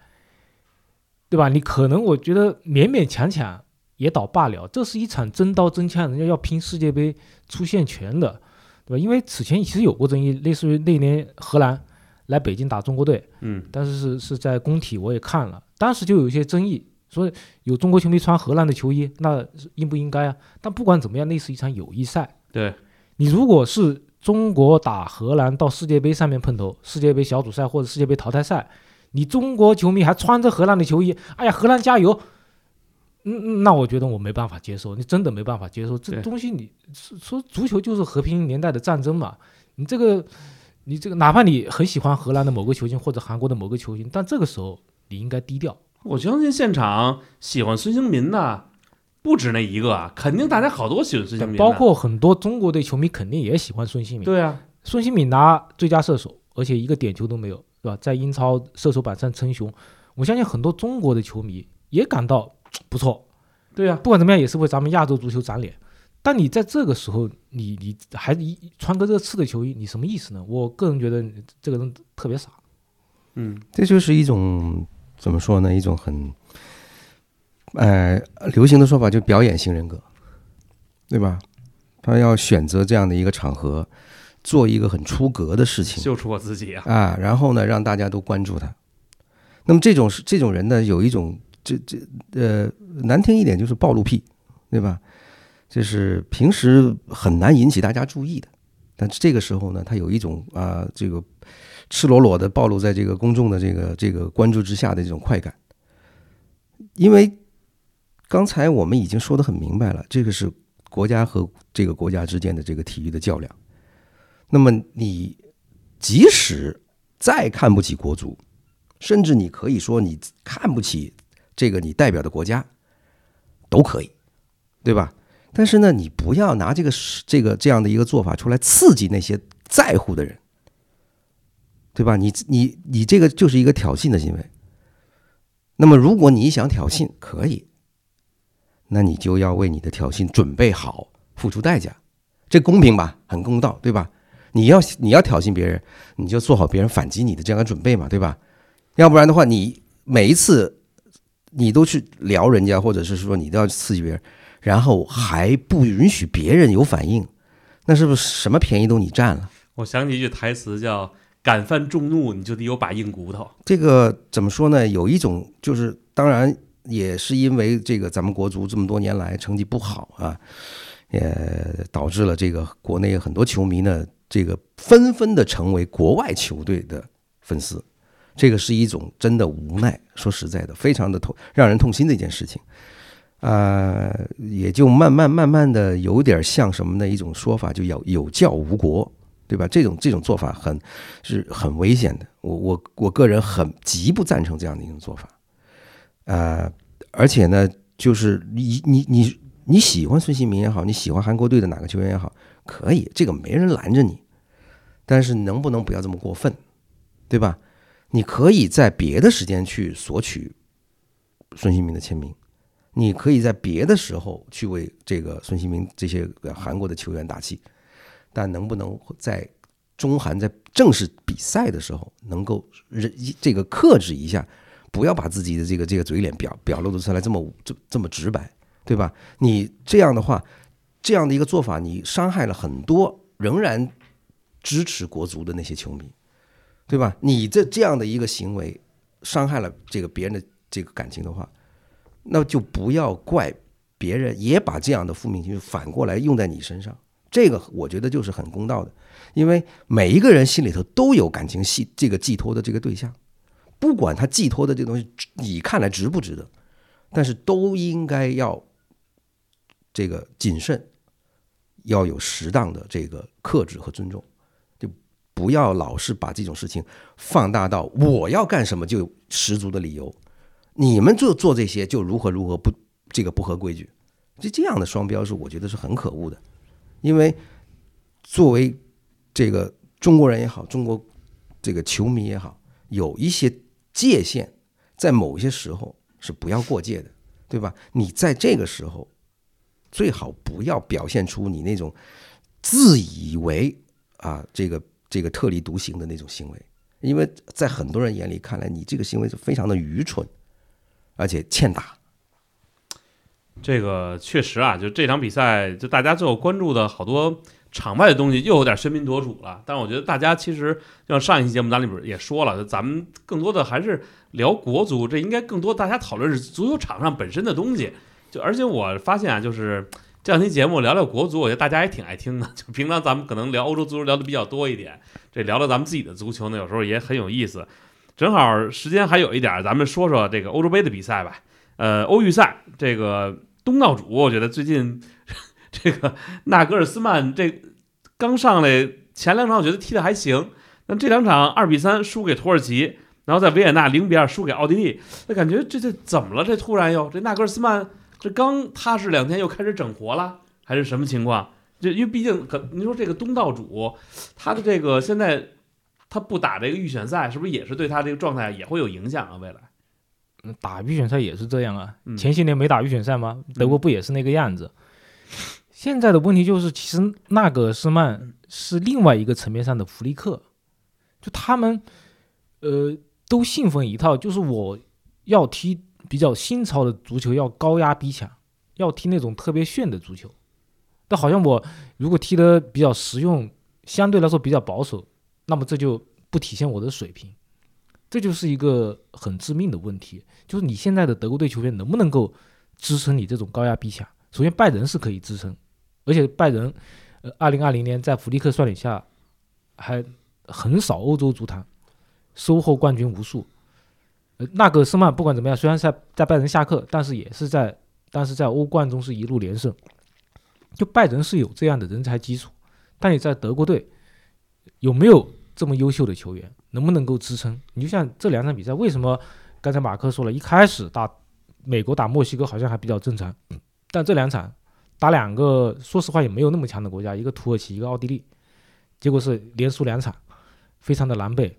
对吧？你可能我觉得勉勉强强也倒罢了，这是一场真刀真枪，人家要拼世界杯出线权的，对吧？因为此前其实有过争议，类似于那年荷兰来北京打中国队。嗯，但是是是在工体，我也看了，当时就有一些争议，说有中国球迷穿荷兰的球衣，那应不应该啊？但不管怎么样，那是一场友谊赛。对，你如果是中国打荷兰到世界杯上面碰头，世界杯小组赛或者世界杯淘汰赛，你中国球迷还穿着荷兰的球衣，哎呀，荷兰加油！嗯嗯，那我觉得我没办法接受，你真的没办法接受这东西你。说说足球就是和平年代的战争嘛，你这个你这个哪怕你很喜欢荷兰的某个球星或者韩国的某个球星，但这个时候你应该低调。我相信现场喜欢孙兴民的不止那一个啊，肯定大家好多喜欢孙兴民，包括很多中国队球迷肯定也喜欢孙兴民。对啊，孙兴民拿最佳射手，而且一个点球都没有，对吧？在英超射手榜上称雄，我相信很多中国的球迷也感到不错。对啊，不管怎么样，也是为咱们亚洲足球长脸。但你在这个时候，你你还一穿个热刺的球衣，你什么意思呢？我个人觉得这个人特别傻。嗯，这就是一种怎么说呢？一种很，呃，流行的说法就表演型人格，对吧？他要选择这样的一个场合，做一个很出格的事情秀出我自己啊，啊，然后呢，让大家都关注他。那么这种是这种人呢，有一种这这呃难听一点就是暴露癖，对吧？就是平时很难引起大家注意的，但是这个时候呢，他有一种啊、这个赤裸裸的暴露在这个公众的这个这个关注之下的这种快感。因为刚才我们已经说得很明白了，这个是国家和这个国家之间的这个体育的较量。那么你即使再看不起国足，甚至你可以说你看不起这个你代表的国家，都可以，对吧？但是呢，你不要拿这个这个这样的一个做法出来刺激那些在乎的人，对吧？你你你这个就是一个挑衅的行为。那么，如果你想挑衅，可以，那你就要为你的挑衅准备好，付出代价，这公平吧？很公道，对吧？你要你要挑衅别人，你就做好别人反击你的这样的准备嘛，对吧？要不然的话，你每一次你都去撩人家，或者是说你都要刺激别人，然后还不允许别人有反应，那是不是什么便宜都你占了？我想起一句台词叫“敢犯众怒，你就得有把硬骨头这个怎么说呢？有一种就是，当然也是因为这个咱们国足这么多年来成绩不好啊，也导致了这个国内很多球迷呢，这个纷纷的成为国外球队的粉丝，这个是一种真的无奈。说实在的，非常的痛，让人痛心的一件事情。啊、也就慢慢慢慢的有点像什么呢？一种说法，就有有教无国，对吧？这种这种做法很是很危险的。我我我个人很极不赞成这样的一种做法。呃，而且呢，就是你你你你喜欢孙兴民也好，你喜欢韩国队的哪个球员也好，可以，这个没人拦着你。但是能不能不要这么过分，对吧？你可以在别的时间去索取孙兴民的签名，你可以在别的时候去为这个孙兴民这些韩国的球员打气，但能不能在中韩在正式比赛的时候能够这个克制一下，不要把自己的这个这个嘴脸表表露的出来这么这这么直白，对吧？你这样的话，这样的一个做法，你伤害了很多仍然支持国足的那些球迷，对吧？你这这样的一个行为，伤害了这个别人的这个感情的话，那就不要怪别人也把这样的负面情绪反过来用在你身上。这个我觉得就是很公道的，因为每一个人心里头都有感情系这个寄托的这个对象，不管他寄托的这个东西你看来值不值得，但是都应该要这个谨慎，要有适当的这个克制和尊重，不要老是把这种事情放大到我要干什么就十足的理由，你们做做这些就如何如何不这个不合规矩，就这样的双标是我觉得是很可恶的。因为作为这个中国人也好，中国这个球迷也好，有一些界限，在某些时候是不要过界的，对吧？你在这个时候最好不要表现出你那种自以为啊这个这个特立独行的那种行为，因为在很多人眼里看来，你这个行为是非常的愚蠢，而且欠打。这个确实啊，就这场比赛，就大家最后关注的好多场外的东西又有点喧宾夺主了。但我觉得大家其实像上一期节目咱里边也说了，咱们更多的还是聊国足，这应该更多大家讨论是足球场上本身的东西。就而且我发现啊，就是这两期节目聊聊国足，我觉得大家也挺爱听的。就平常咱们可能聊欧洲足球聊的比较多一点，这聊聊咱们自己的足球呢，有时候也很有意思。正好时间还有一点，咱们说说这个欧洲杯的比赛吧。呃，欧预赛这个。东道主，我觉得最近 这个纳格尔斯曼这刚上来前两场，我觉得踢的还行。那这两场二比三输给土耳其，然后在维也纳零比二输给奥地利，那感觉这这怎么了？这突然又这纳格尔斯曼这刚踏实两天又开始整活了，还是什么情况？就因为毕竟可你说这个东道主，他的这个现在他不打这个预选赛，是不是也是对他这个状态也会有影响啊？未来？打预选赛也是这样啊，嗯前些年没打预选赛吗？德国不也是那个样子？现在的问题就是，其实纳格尔斯曼是另外一个层面上的弗利克，就他们呃都信奉一套，就是我要踢比较新潮的足球，要高压逼抢，要踢那种特别炫的足球。但好像我如果踢得比较实用，相对来说比较保守，那么这就不体现我的水平。这就是一个很致命的问题，就是你现在的德国队球员能不能够支撑你这种高压逼抢？首先，拜仁是可以支撑，而且拜仁，呃，二零二零年在弗利克率领下，还横扫欧洲足坛，收获冠军无数。呃，纳格斯曼不管怎么样，虽然在在拜仁下课，但是也是在但是在欧冠中是一路连胜。就拜仁是有这样的人才基础，但你在德国队有没有这么优秀的球员？能不能够支撑？你就像这两场比赛，为什么刚才马克说了一开始打美国打墨西哥好像还比较正常，但这两场打两个说实话也没有那么强的国家，一个土耳其，一个奥地利，结果是连输两场，非常的狼狈。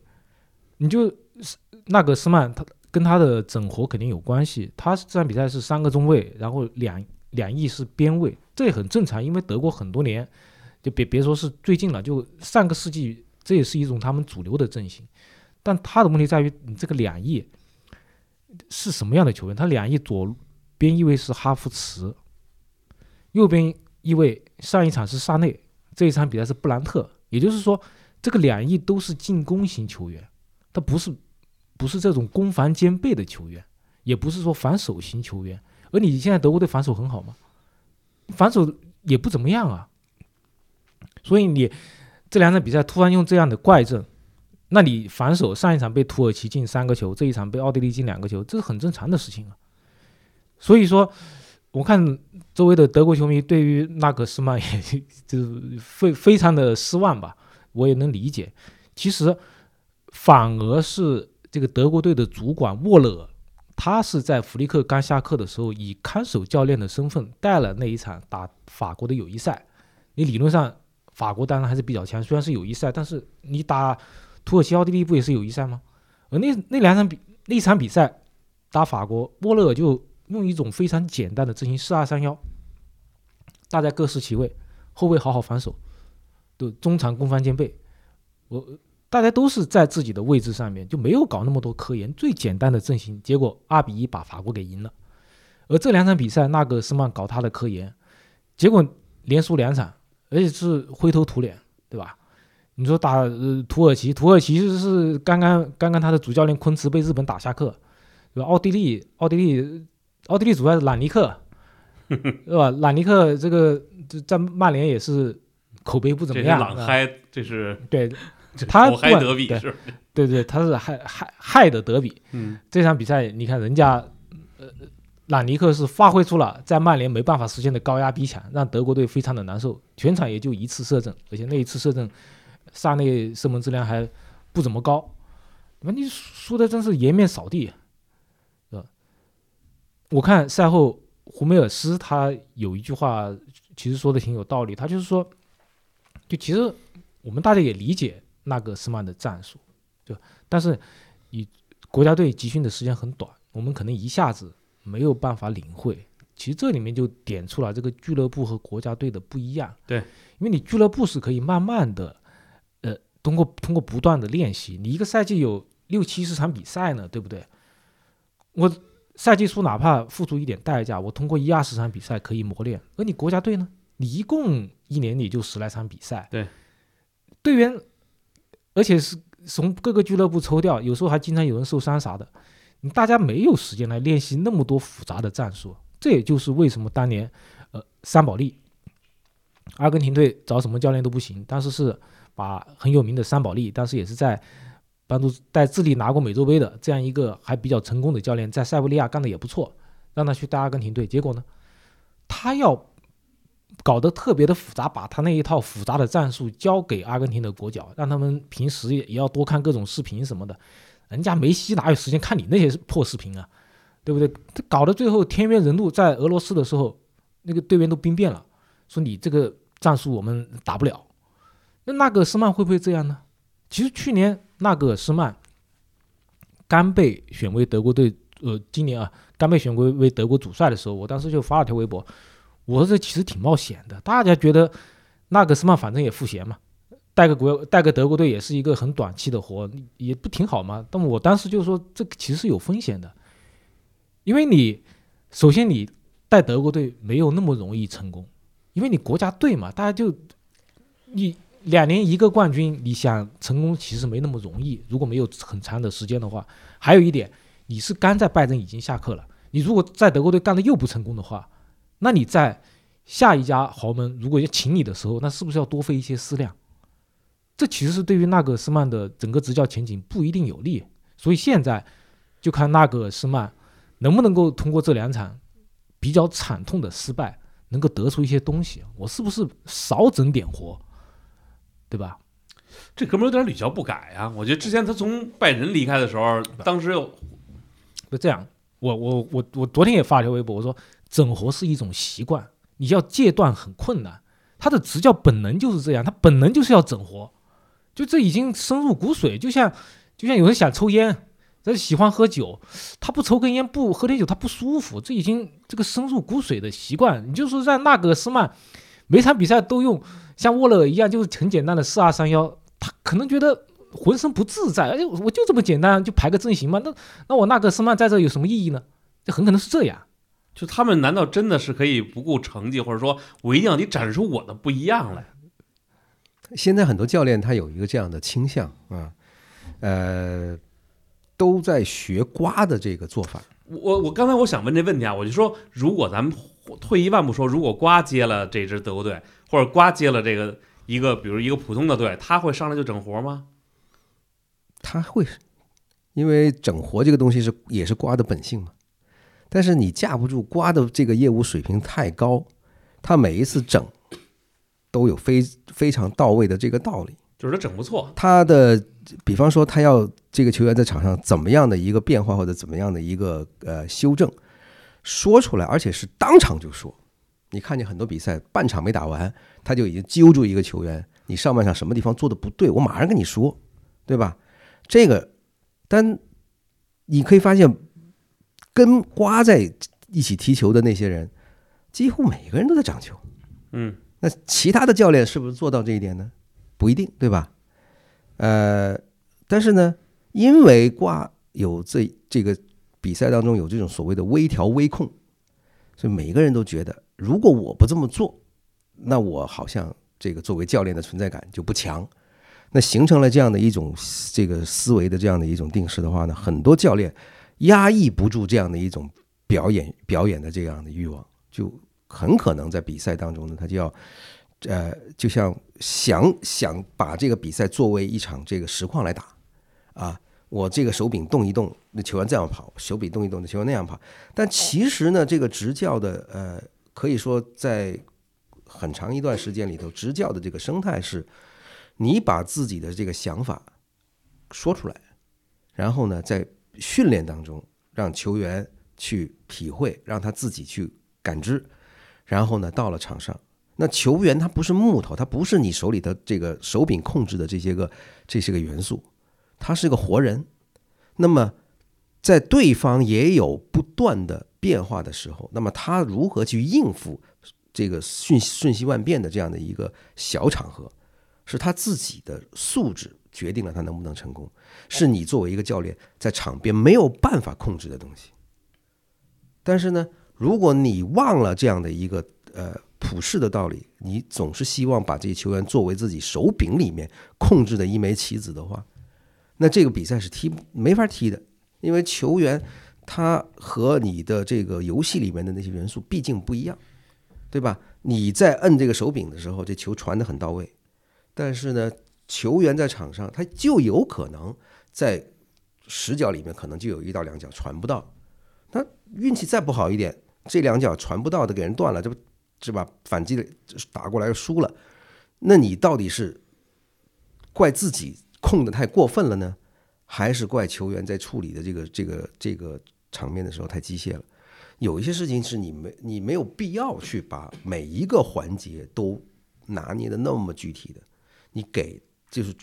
你就是纳格斯曼他跟他的整活肯定有关系，他这场比赛是三个中卫，然后两两翼是边卫，这也很正常，因为德国很多年就别别说是最近了，就上个世纪。这也是一种他们主流的阵型，但他的问题在于你这个两翼是什么样的球员？他两翼左边翼位是哈弗茨，右边翼位上一场是萨内，这一场比赛是布兰特。也就是说，这个两翼都是进攻型球员，他不是不是这种攻防兼备的球员，也不是说防守型球员。而你现在德国队防守很好吗？防守也不怎么样啊，所以你。这两场比赛突然用这样的怪阵，那你防守上一场被土耳其进三个球，这一场被奥地利进两个球，这是很正常的事情啊。所以说，我看周围的德国球迷对于纳格斯曼 也就是非非常的失望吧，我也能理解。其实反而是这个德国队的主管沃勒，他是在弗利克刚下课的时候，以看守教练的身份带了那一场打法国的友谊赛。你理论上。法国当然还是比较强，虽然是友谊赛，但是你打土耳其、奥地利不也是友谊赛吗？而那那两场比那场比赛打法国，沃勒尔就用一种非常简单的阵型四二三幺，大家各司其位，后卫好好防守，都中场攻防兼备，我大家都是在自己的位置上面，就没有搞那么多科研，最简单的阵型，结果二比一把法国给赢了。而这两场比赛，纳格斯曼搞他的科研，结果连输两场。而且是灰头土脸，对吧？你说打呃土耳其，土耳其是刚刚刚刚他的主教练昆茨被日本打下课，对吧？奥地利，奥地利，奥地利主要是兰尼克，对吧？朗尼克这个在曼联也是口碑不怎么样。朗嗨，这是对，他嗨德比是，对对，他是害害害的德比。嗯，这场比赛你看人家呃。朗尼克是发挥出了在曼联没办法实现的高压逼抢，让德国队非常的难受。全场也就一次射正，而且那一次射正，萨内射门质量还不怎么高。那你输的真是颜面扫地，是吧？我看赛后胡梅尔斯他有一句话，其实说的挺有道理。他就是说，就其实我们大家也理解纳格斯曼的战术，就但是你国家队集训的时间很短，我们可能一下子没有办法领会。其实这里面就点出了这个俱乐部和国家队的不一样。对，因为你俱乐部是可以慢慢的，呃，通过通过不断的练习，你一个赛季有六七十场比赛呢，对不对？我赛季初哪怕付出一点代价，我通过一二十场比赛可以磨练。而你国家队呢，你一共一年里就十来场比赛，对，队员，而且是从各个俱乐部抽调，有时候还经常有人受伤啥的，你大家没有时间来练习那么多复杂的战术。这也就是为什么当年，呃，桑保利，阿根廷队找什么教练都不行，当时是把很有名的桑保利，当时也是在帮助带智利拿过美洲杯的这样一个还比较成功的教练，在塞维利亚干的也不错，让他去带阿根廷队，结果呢，他要搞得特别的复杂，把他那一套复杂的战术交给阿根廷的国脚，让他们平时也也要多看各种视频什么的，人家梅西哪有时间看你那些破视频啊？对不对？他搞到最后天渊人怒，在俄罗斯的时候，那个队员都兵变了，说你这个战术我们打不了。那纳格斯曼会不会这样呢？其实去年纳格斯曼刚被选为德国队，呃，今年啊刚被选为为德国主帅的时候，我当时就发了条微博，我说这其实挺冒险的。大家觉得纳格尔斯曼反正也赋闲嘛，带个国带个德国队也是一个很短期的活，也不挺好吗？但我当时就说这其实是有风险的。因为你首先你带德国队没有那么容易成功，因为你国家队嘛，大家就你两年一个冠军，你想成功其实没那么容易。如果没有很长的时间的话，还有一点，你是刚在拜仁已经下课了，你如果在德国队干的又不成功的话，那你在下一家豪门如果要请你的时候，那是不是要多费一些思量？这其实是对于纳格斯曼的整个执教前景不一定有利。所以现在就看纳格尔斯曼。能不能够通过这两场比较惨痛的失败，能够得出一些东西？我是不是少整点活，对吧？这哥们有点屡教不改啊！我觉得之前他从拜仁离开的时候，当时又不这样。我我我我昨天也发了条微博，我说整活是一种习惯，你要戒断很困难。他的执教本能就是这样，他本能就是要整活，就这已经深入骨髓，就像就像有人想抽烟。这喜欢喝酒，他不抽根烟不喝点酒他不舒服，这已经这个深入骨髓的习惯。你就说让纳格斯曼每场比赛都用像沃勒一样，就是很简单的四二三幺，他可能觉得浑身不自在。哎，我就这么简单就排个阵型嘛？那那我纳格斯曼在这有什么意义呢？这很可能是这样。就他们难道真的是可以不顾成绩，或者说我一定要你展示出我的不一样来？现在很多教练他有一个这样的倾向啊，呃。都在学瓜的这个做法。我我刚才我想问这问题啊，我就说，如果咱们退一万步说，如果瓜接了这支德国队，或者瓜接了这个一个，比如一个普通的队，他会上来就整活吗？他会，因为整活这个东西是也是瓜的本性嘛。但是你架不住瓜的这个业务水平太高，他每一次整都有非非常到位的这个道理。就是他整不错，他的比方说他要这个球员在场上怎么样的一个变化或者怎么样的一个呃修正，说出来，而且是当场就说。你看见很多比赛半场没打完，他就已经揪住一个球员，你上半场什么地方做的不对，我马上跟你说，对吧？这个，但你可以发现，跟瓜在一起踢球的那些人，几乎每个人都在长球。嗯，那其他的教练是不是做到这一点呢？不一定，对吧？呃，但是呢，因为瓜有这这个比赛当中有这种所谓的微调微控，所以每个人都觉得，如果我不这么做，那我好像这个作为教练的存在感就不强。那形成了这样的一种这个思维的这样的一种定式的话呢，很多教练压抑不住这样的一种表演表演的这样的欲望，就很可能在比赛当中呢，他就要。呃，就像想想把这个比赛作为一场这个实况来打，啊，我这个手柄动一动，那球员这样跑；手柄动一动，那球员那样跑。但其实呢，这个执教的呃，可以说在很长一段时间里头，执教的这个生态是，你把自己的这个想法说出来，然后呢，在训练当中让球员去体会，让他自己去感知，然后呢，到了场上。那球员他不是木头，他不是你手里的这个手柄控制的这些个这些个元素，他是个活人。那么在对方也有不断的变化的时候，那么他如何去应付这个瞬瞬息万变的这样的一个小场合，是他自己的素质决定了他能不能成功，是你作为一个教练在场边没有办法控制的东西。但是呢，如果你忘了这样的一个呃普世的道理，你总是希望把这些球员作为自己手柄里面控制的一枚棋子的话，那这个比赛是踢没法踢的，因为球员他和你的这个游戏里面的那些元素毕竟不一样，对吧？你在摁这个手柄的时候，这球传的很到位，但是呢，球员在场上他就有可能在十脚里面可能就有一到两脚传不到，他运气再不好一点，这两脚传不到的给人断了，这不是吧？反击的打过来又输了，那你到底是怪自己控的太过分了呢，还是怪球员在处理的这个这个这个场面的时候太机械了？有一些事情是你没你没有必要去把每一个环节都拿捏的那么具体的，你给就是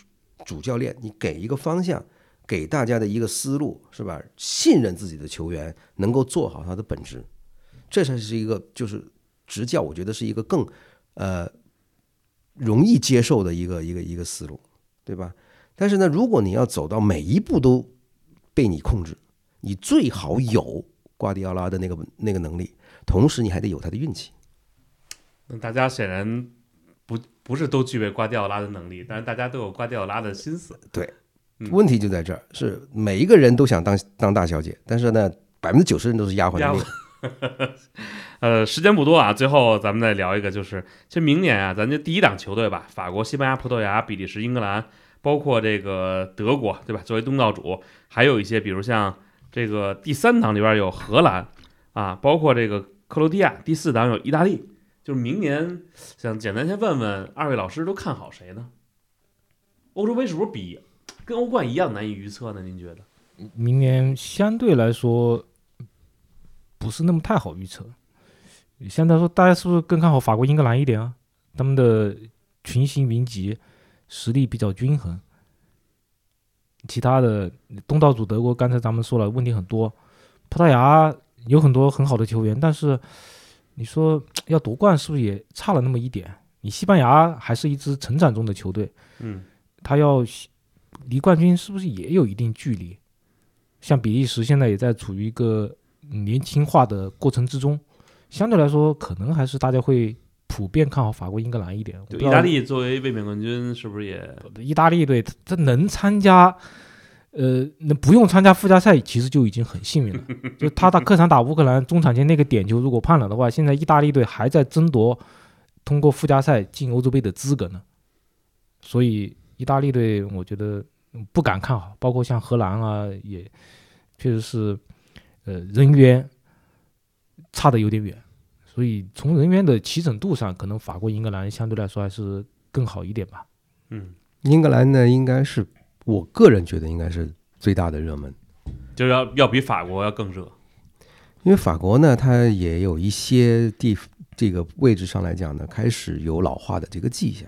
主教练，你给一个方向，给大家的一个思路，是吧？信任自己的球员能够做好他的本职，这才是一个就是执教，我觉得是一个更呃容易接受的一个一个一个思路，对吧？但是呢，如果你要走到每一步都被你控制，你最好有瓜迪奥拉的那个那个能力，同时你还得有他的运气。那大家显然不不是都具备瓜迪奥拉的能力，但是大家都有瓜迪奥拉的心思。对问题就在这儿，是每一个人都想当当大小姐，但是呢，百分之九十人都是丫鬟的丫命鬟。呃，时间不多啊，最后咱们再聊一个，就是其实明年啊，咱就第一档球队吧，法国、西班牙、葡萄牙、比利时、英格兰，包括这个德国，对吧？作为东道主，还有一些比如像这个第三档里边有荷兰啊，包括这个克罗地亚，第四档有意大利。就是明年想简单先问问二位老师都看好谁呢？欧洲杯是不是比跟欧冠一样难以预测呢？您觉得？明年相对来说不是那么太好预测。相对来说，大家是不是更看好法国、英格兰一点啊？他们的群星云集，实力比较均衡。其他的东道主德国，刚才咱们说了，问题很多。葡萄牙有很多很好的球员，但是你说要夺冠，是不是也差了那么一点？你西班牙还是一支成长中的球队，嗯，他要离冠军是不是也有一定距离？像比利时现在也在处于一个年轻化的过程之中，相对来说，可能还是大家会普遍看好法国、英格兰一点。我不知道就意大利作为卫冕冠军，是不是也意大利队，他他能参加，呃，那不用参加附加赛，其实就已经很幸运了。就他打客场打乌克兰，中场前那个点球如果判了的话，现在意大利队还在争夺通过附加赛进欧洲杯的资格呢。所以意大利队，我觉得嗯不敢看好，包括像荷兰啊，也确实是，呃，人员差的有点远。所以从人员的齐整度上，可能法国、英格兰相对来说还是更好一点吧。嗯，英格兰呢，应该是我个人觉得应该是最大的热门，就是要要比法国要更热？因为法国呢，它也有一些地这个位置上来讲呢，开始有老化的这个迹象。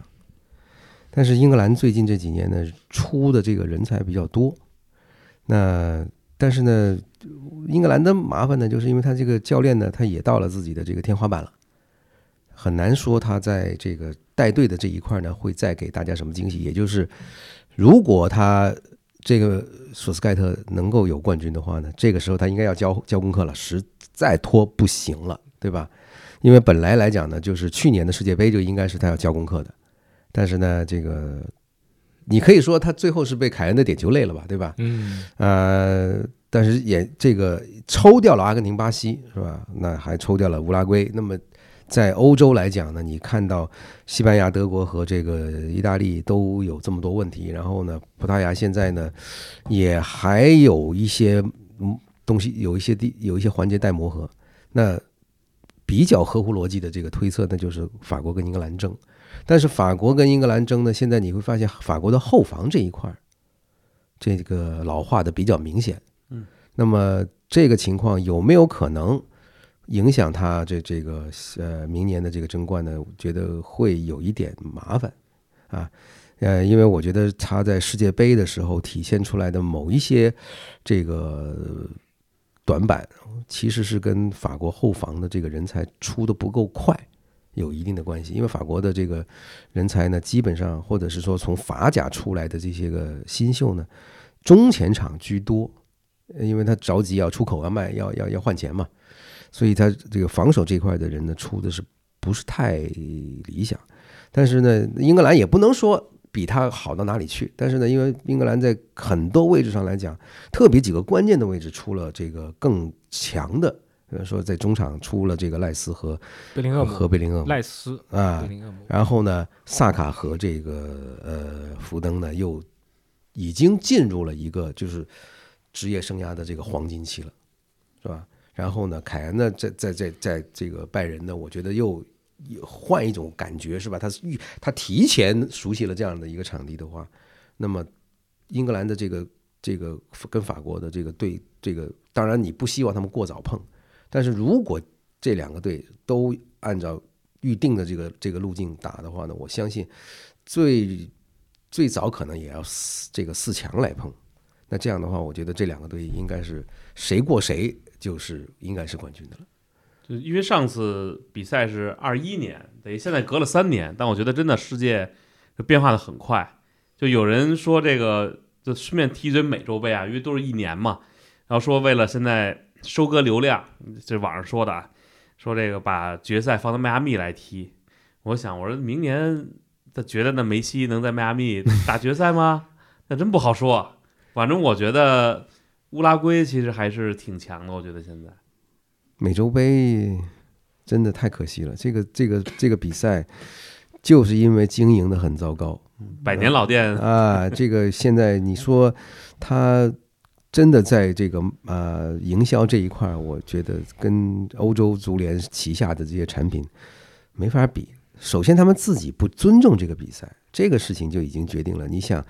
但是英格兰最近这几年呢，出的这个人才比较多。那但是呢，英格兰的麻烦呢，就是因为他这个教练呢，他也到了自己的这个天花板了，很难说他在这个带队的这一块呢，会再给大家什么惊喜。也就是，如果他这个索斯盖特能够有冠军的话呢，这个时候他应该要交交功课了，实在拖不行了，对吧？因为本来来讲呢，就是去年的世界杯就应该是他要交功课的，但是呢，这个你可以说他最后是被凯恩的点球累了吧，对吧？嗯，呃，但是也这个抽掉了阿根廷、巴西是吧？那还抽掉了乌拉圭。那么在欧洲来讲呢，你看到西班牙、德国和这个意大利都有这么多问题，然后呢，葡萄牙现在呢也还有一些东西，有一些地有一些环节待磨合。那比较合乎逻辑的这个推测，那就是法国跟英格兰争。但是法国跟英格兰争呢，现在你会发现法国的后防这一块儿，这个老化的比较明显。嗯，那么这个情况有没有可能影响他这这个呃明年的这个争冠呢，我觉得会有一点麻烦啊。呃，因为我觉得他在世界杯的时候体现出来的某一些这个短板，其实是跟法国后防的这个人才出的不够快有一定的关系。因为法国的这个人才呢，基本上或者是说从法甲出来的这些个新秀呢，中前场居多，因为他着急要出口要卖要要要换钱嘛，所以他这个防守这块的人呢，出的是不是太理想？但是呢，英格兰也不能说比他好到哪里去。但是呢，因为英格兰在很多位置上来讲，特别几个关键的位置出了这个更强的，比如说在中场出了这个赖斯和贝林厄姆、和贝林厄姆赖斯、啊，然后呢，萨卡和这个呃福登呢，又已经进入了一个就是职业生涯的这个黄金期了，是吧？然后呢，凯恩呢，在在在在这个拜仁呢，我觉得又换一种感觉，是吧？他是预他提前熟悉了这样的一个场地的话，那么英格兰的这个这个跟法国的这个对这个，当然你不希望他们过早碰，但是如果这两个队都按照预定的这个这个路径打的话呢，我相信最最早可能也要四这个四强来碰。那这样的话，我觉得这两个队应该是谁过谁就是应该是冠军的了。就因为上次比赛是二一年，等于现在隔了三年，但我觉得真的世界变化的很快。就有人说这个，就顺便提一嘴美洲杯啊，因为都是一年嘛，然后说为了现在收割流量，这网上说的啊，说这个把决赛放到迈阿密来踢。我想，我说明年他觉得那梅西能在迈阿密打决赛吗？那真不好说。反正我觉得乌拉圭其实还是挺强的，我觉得现在。美洲杯真的太可惜了，这个这个这个比赛就是因为经营的很糟糕百年老店，啊。这个现在你说他真的在这个呃营销这一块儿，我觉得跟欧洲足联旗下的这些产品没法比。首先，他们自己不尊重这个比赛，这个事情就已经决定了。你想，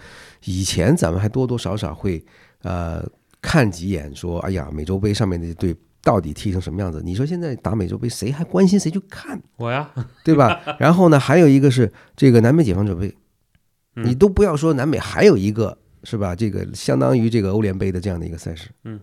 以前咱们还多多少少会呃看几眼，说哎呀，美洲杯上面的队到底踢成什么样子？你说现在打美洲杯，谁还关心谁去看，我呀，对吧？然后呢，还有一个是这个南美解放者杯，嗯你都不要说南美，还有一个是吧？这个相当于这个欧联杯的这样的一个赛事，嗯，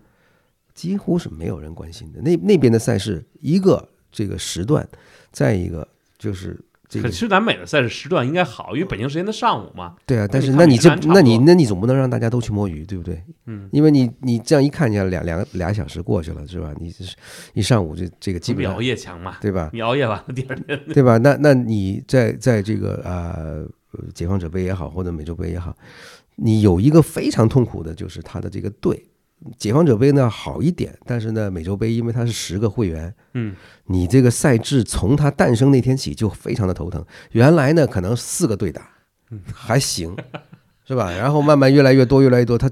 几乎是没有人关心的。那那边的赛事，一个这个时段，再一个就是这个可其实南美的赛事时段应该好，因为北京时间的上午嘛。对啊，但是那你这那你那你总不能让大家都去摸鱼，对不对？嗯，因为你你这样一看起来两两俩小时过去了，是吧？你这是一上午这这个基本熬夜强嘛。对吧？你熬夜完了，第二天对吧？那那你在在这个呃解放者杯也好，或者美洲杯也好，你有一个非常痛苦的就是他的这个队。解放者杯呢好一点，但是呢美洲杯因为它是十个会员，嗯，你这个赛制从它诞生那天起就非常的头疼。原来呢可能四个队打，还行，是吧？然后慢慢越来越多，越来越多，他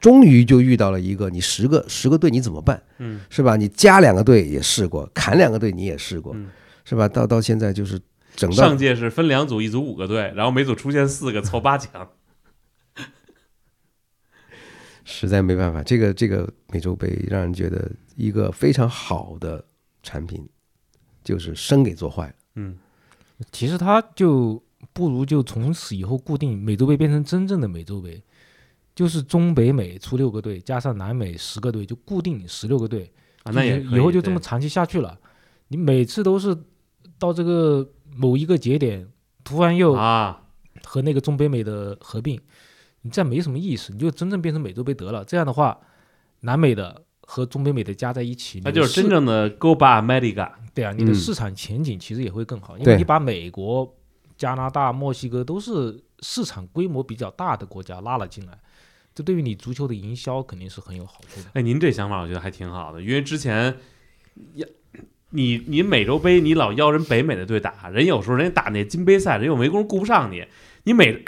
终于就遇到了一个你十个十个队你怎么办？嗯，是吧？你加两个队也试过，砍两个队你也试过，嗯是吧？到到现在就是整到上届是分两组，一组五个队，然后每组出现四个，凑八强。实在没办法，这个这个美洲杯让人觉得一个非常好的产品，就是生给做坏了。嗯，其实他就不如就从此以后固定美洲杯变成真正的美洲杯，就是中北美出六个队，加上南美十个队，就固定十六个队。啊，那也以后就这么长期下去了。你每次都是到这个某一个节点，突然又啊，和那个中北美的合并，你这样没什么意思，你就真正变成美洲杯得了。这样的话，南美的和中北美的加在一起，那就是真正的 Go Bar America。对啊，你的嗯市场前景其实也会更好，因为你把美国、加拿大、墨西哥都是市场规模比较大的国家拉了进来，这对于你足球的营销肯定是很有好处的。哎，您这想法我觉得还挺好的，因为之前呀，你你美洲杯你老邀人北美的队打，人有时候人家打那金杯赛，人又没工夫顾不上你。你美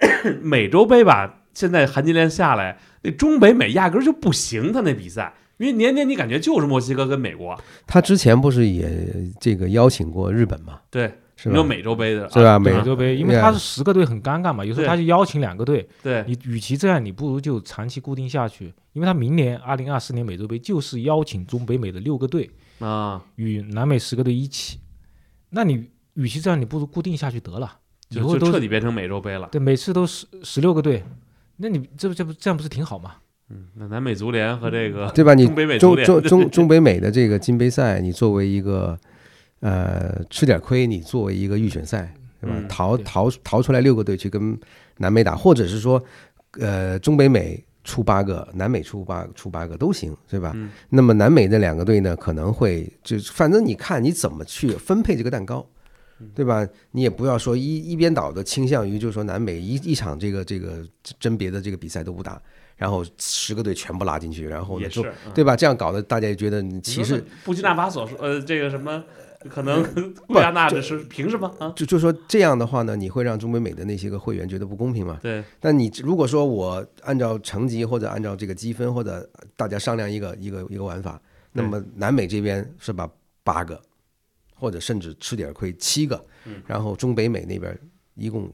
美洲杯吧，现在含金量下来，那中北美压根儿就不行，他那比赛，因为年年你感觉就是墨西哥跟美国，他之前不是也这个邀请过日本吗，对，是吧？有？美洲杯的，是吧？啊美美洲杯，因为对啊它是十个队很尴尬嘛，有时候他就邀请两个队，对，你与其这样，你不如就长期固定下去，因为他明年二零二四年美洲杯就是邀请中北美的六个队，啊，与南美十个队一起。那你与其这样，你不如固定下去得了，以就后就彻底变成美洲杯了。对，每次都十十六个队，那你这不这不这样不是挺好吗？嗯，那南美足联和这个对吧？你中北美足中联 中中中北美的这个金杯赛，你作为一个呃吃点亏，你作为一个预选赛，对吧？逃逃逃出来六个队去跟南美打，或者是说呃中北美出八个，南美出八出八个都行，对吧？嗯那么南美那两个队呢，可能会就反正你看你怎么去分配这个蛋糕。嗯对吧？你也不要说一一边倒的倾向于，就是说南美一一场这个这个甄别的这个比赛都不打，然后十个队全部拉进去，然后呢也是，嗯对吧？这样搞得大家也觉得你歧视，布基纳法索说，呃，这个什么，可能 圭亚那这是凭什么啊？就就说这样的话呢，你会让中美美的那些个会员觉得不公平嘛？对，但你如果说我按照成绩或者按照这个积分或者大家商量一个一个一个玩法，那么南美这边是吧八个，或者甚至吃点亏七个，然后中北美那边一共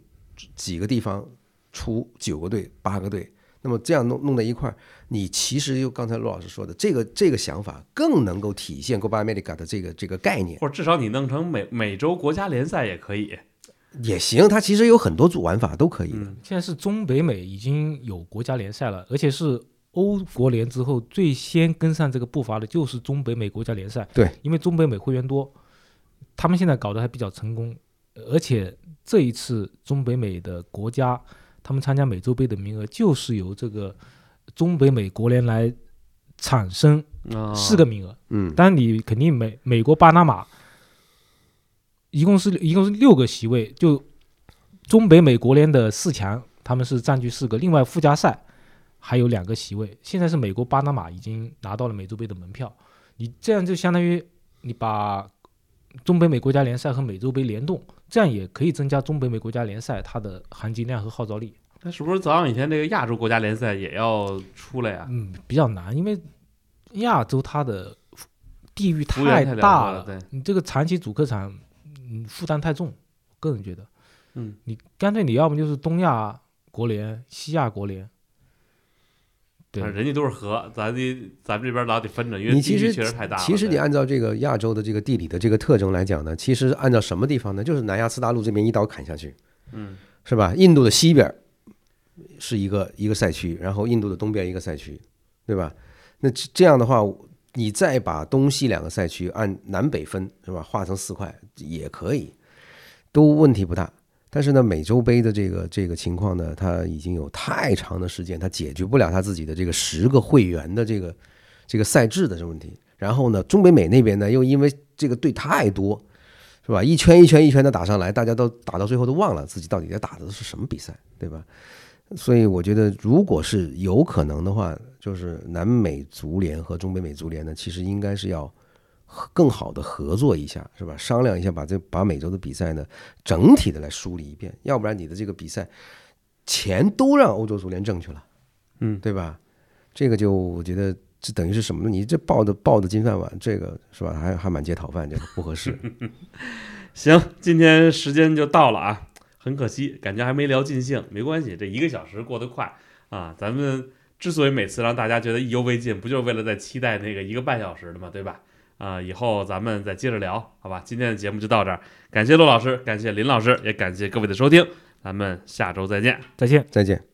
几个地方出九个队八个队，那么这样弄弄在一块儿，你其实就刚才陆老师说的这个这个想法更能够体现 Copa America 的这个这个概念。或者至少你弄成美美洲国家联赛也可以。也行，它其实有很多组玩法都可以的。嗯现在是中北美已经有国家联赛了，而且是欧国联之后最先跟上这个步伐的就是中北美国家联赛。对，因为中北美会员多，他们现在搞得还比较成功，而且这一次中北美的国家他们参加美洲杯的名额就是由这个中北美国联来产生啊，四个名额。嗯，当然你肯定美美国巴拿马一共是一共是六个席位，就中北美国联的四强，他们是占据四个，另外附加赛还有两个席位。现在是美国巴拿马已经拿到了美洲杯的门票，你这样就相当于你把中北美国家联赛和美洲杯联动，这样也可以增加中北美国家联赛它的含金量和号召力。那是不是早两天这个亚洲国家联赛也要出来呀？嗯，比较难，因为亚洲它的地域太辽大阔了对你这个长期主客场，嗯，负担太重，个人觉得，嗯，你干脆你要么就是东亚国联、西亚国联，对人家都是河，咱得咱们这边老得分着，因为地区你其实确实太大了。其实你按照这个亚洲的这个地理的这个特征来讲呢，其实按照什么地方呢？就是南亚次大陆这边一刀砍下去，嗯，是吧？印度的西边是一个一个赛区，然后印度的东边一个赛区，对吧？那这这样的话，你再把东西两个赛区按南北分，是吧？划成四块也可以，都问题不大。但是呢，美洲杯的这个这个情况呢，它已经有太长的时间，它解决不了它自己的这个十个会员的这个这个赛制的这问题。然后呢，中北美那边呢，又因为这个队太多，是吧？一圈一圈一圈的打上来，大家都打到最后都忘了自己到底在打的是什么比赛，对吧？所以我觉得，如果是有可能的话，就是南美足联和中北美足联呢，其实应该是要更好的合作一下，是吧？商量一下，把这把美洲的比赛呢整体的来梳理一遍，要不然你的这个比赛钱都让欧洲足联挣去了，嗯对吧？这个就我觉得这等于是什么呢？你这抱的抱的金饭碗，这个是吧？还还满街讨饭，这个不合适。行，今天时间就到了啊，很可惜，感觉还没聊尽兴，没关系，这一个小时过得快啊。咱们之所以每次让大家觉得意犹未尽，不就是为了在期待那个一个半小时的嘛，对吧？啊，以后咱们再接着聊，好吧？今天的节目就到这儿，感谢陆老师，感谢林老师，也感谢各位的收听，咱们下周再见。再见。再见。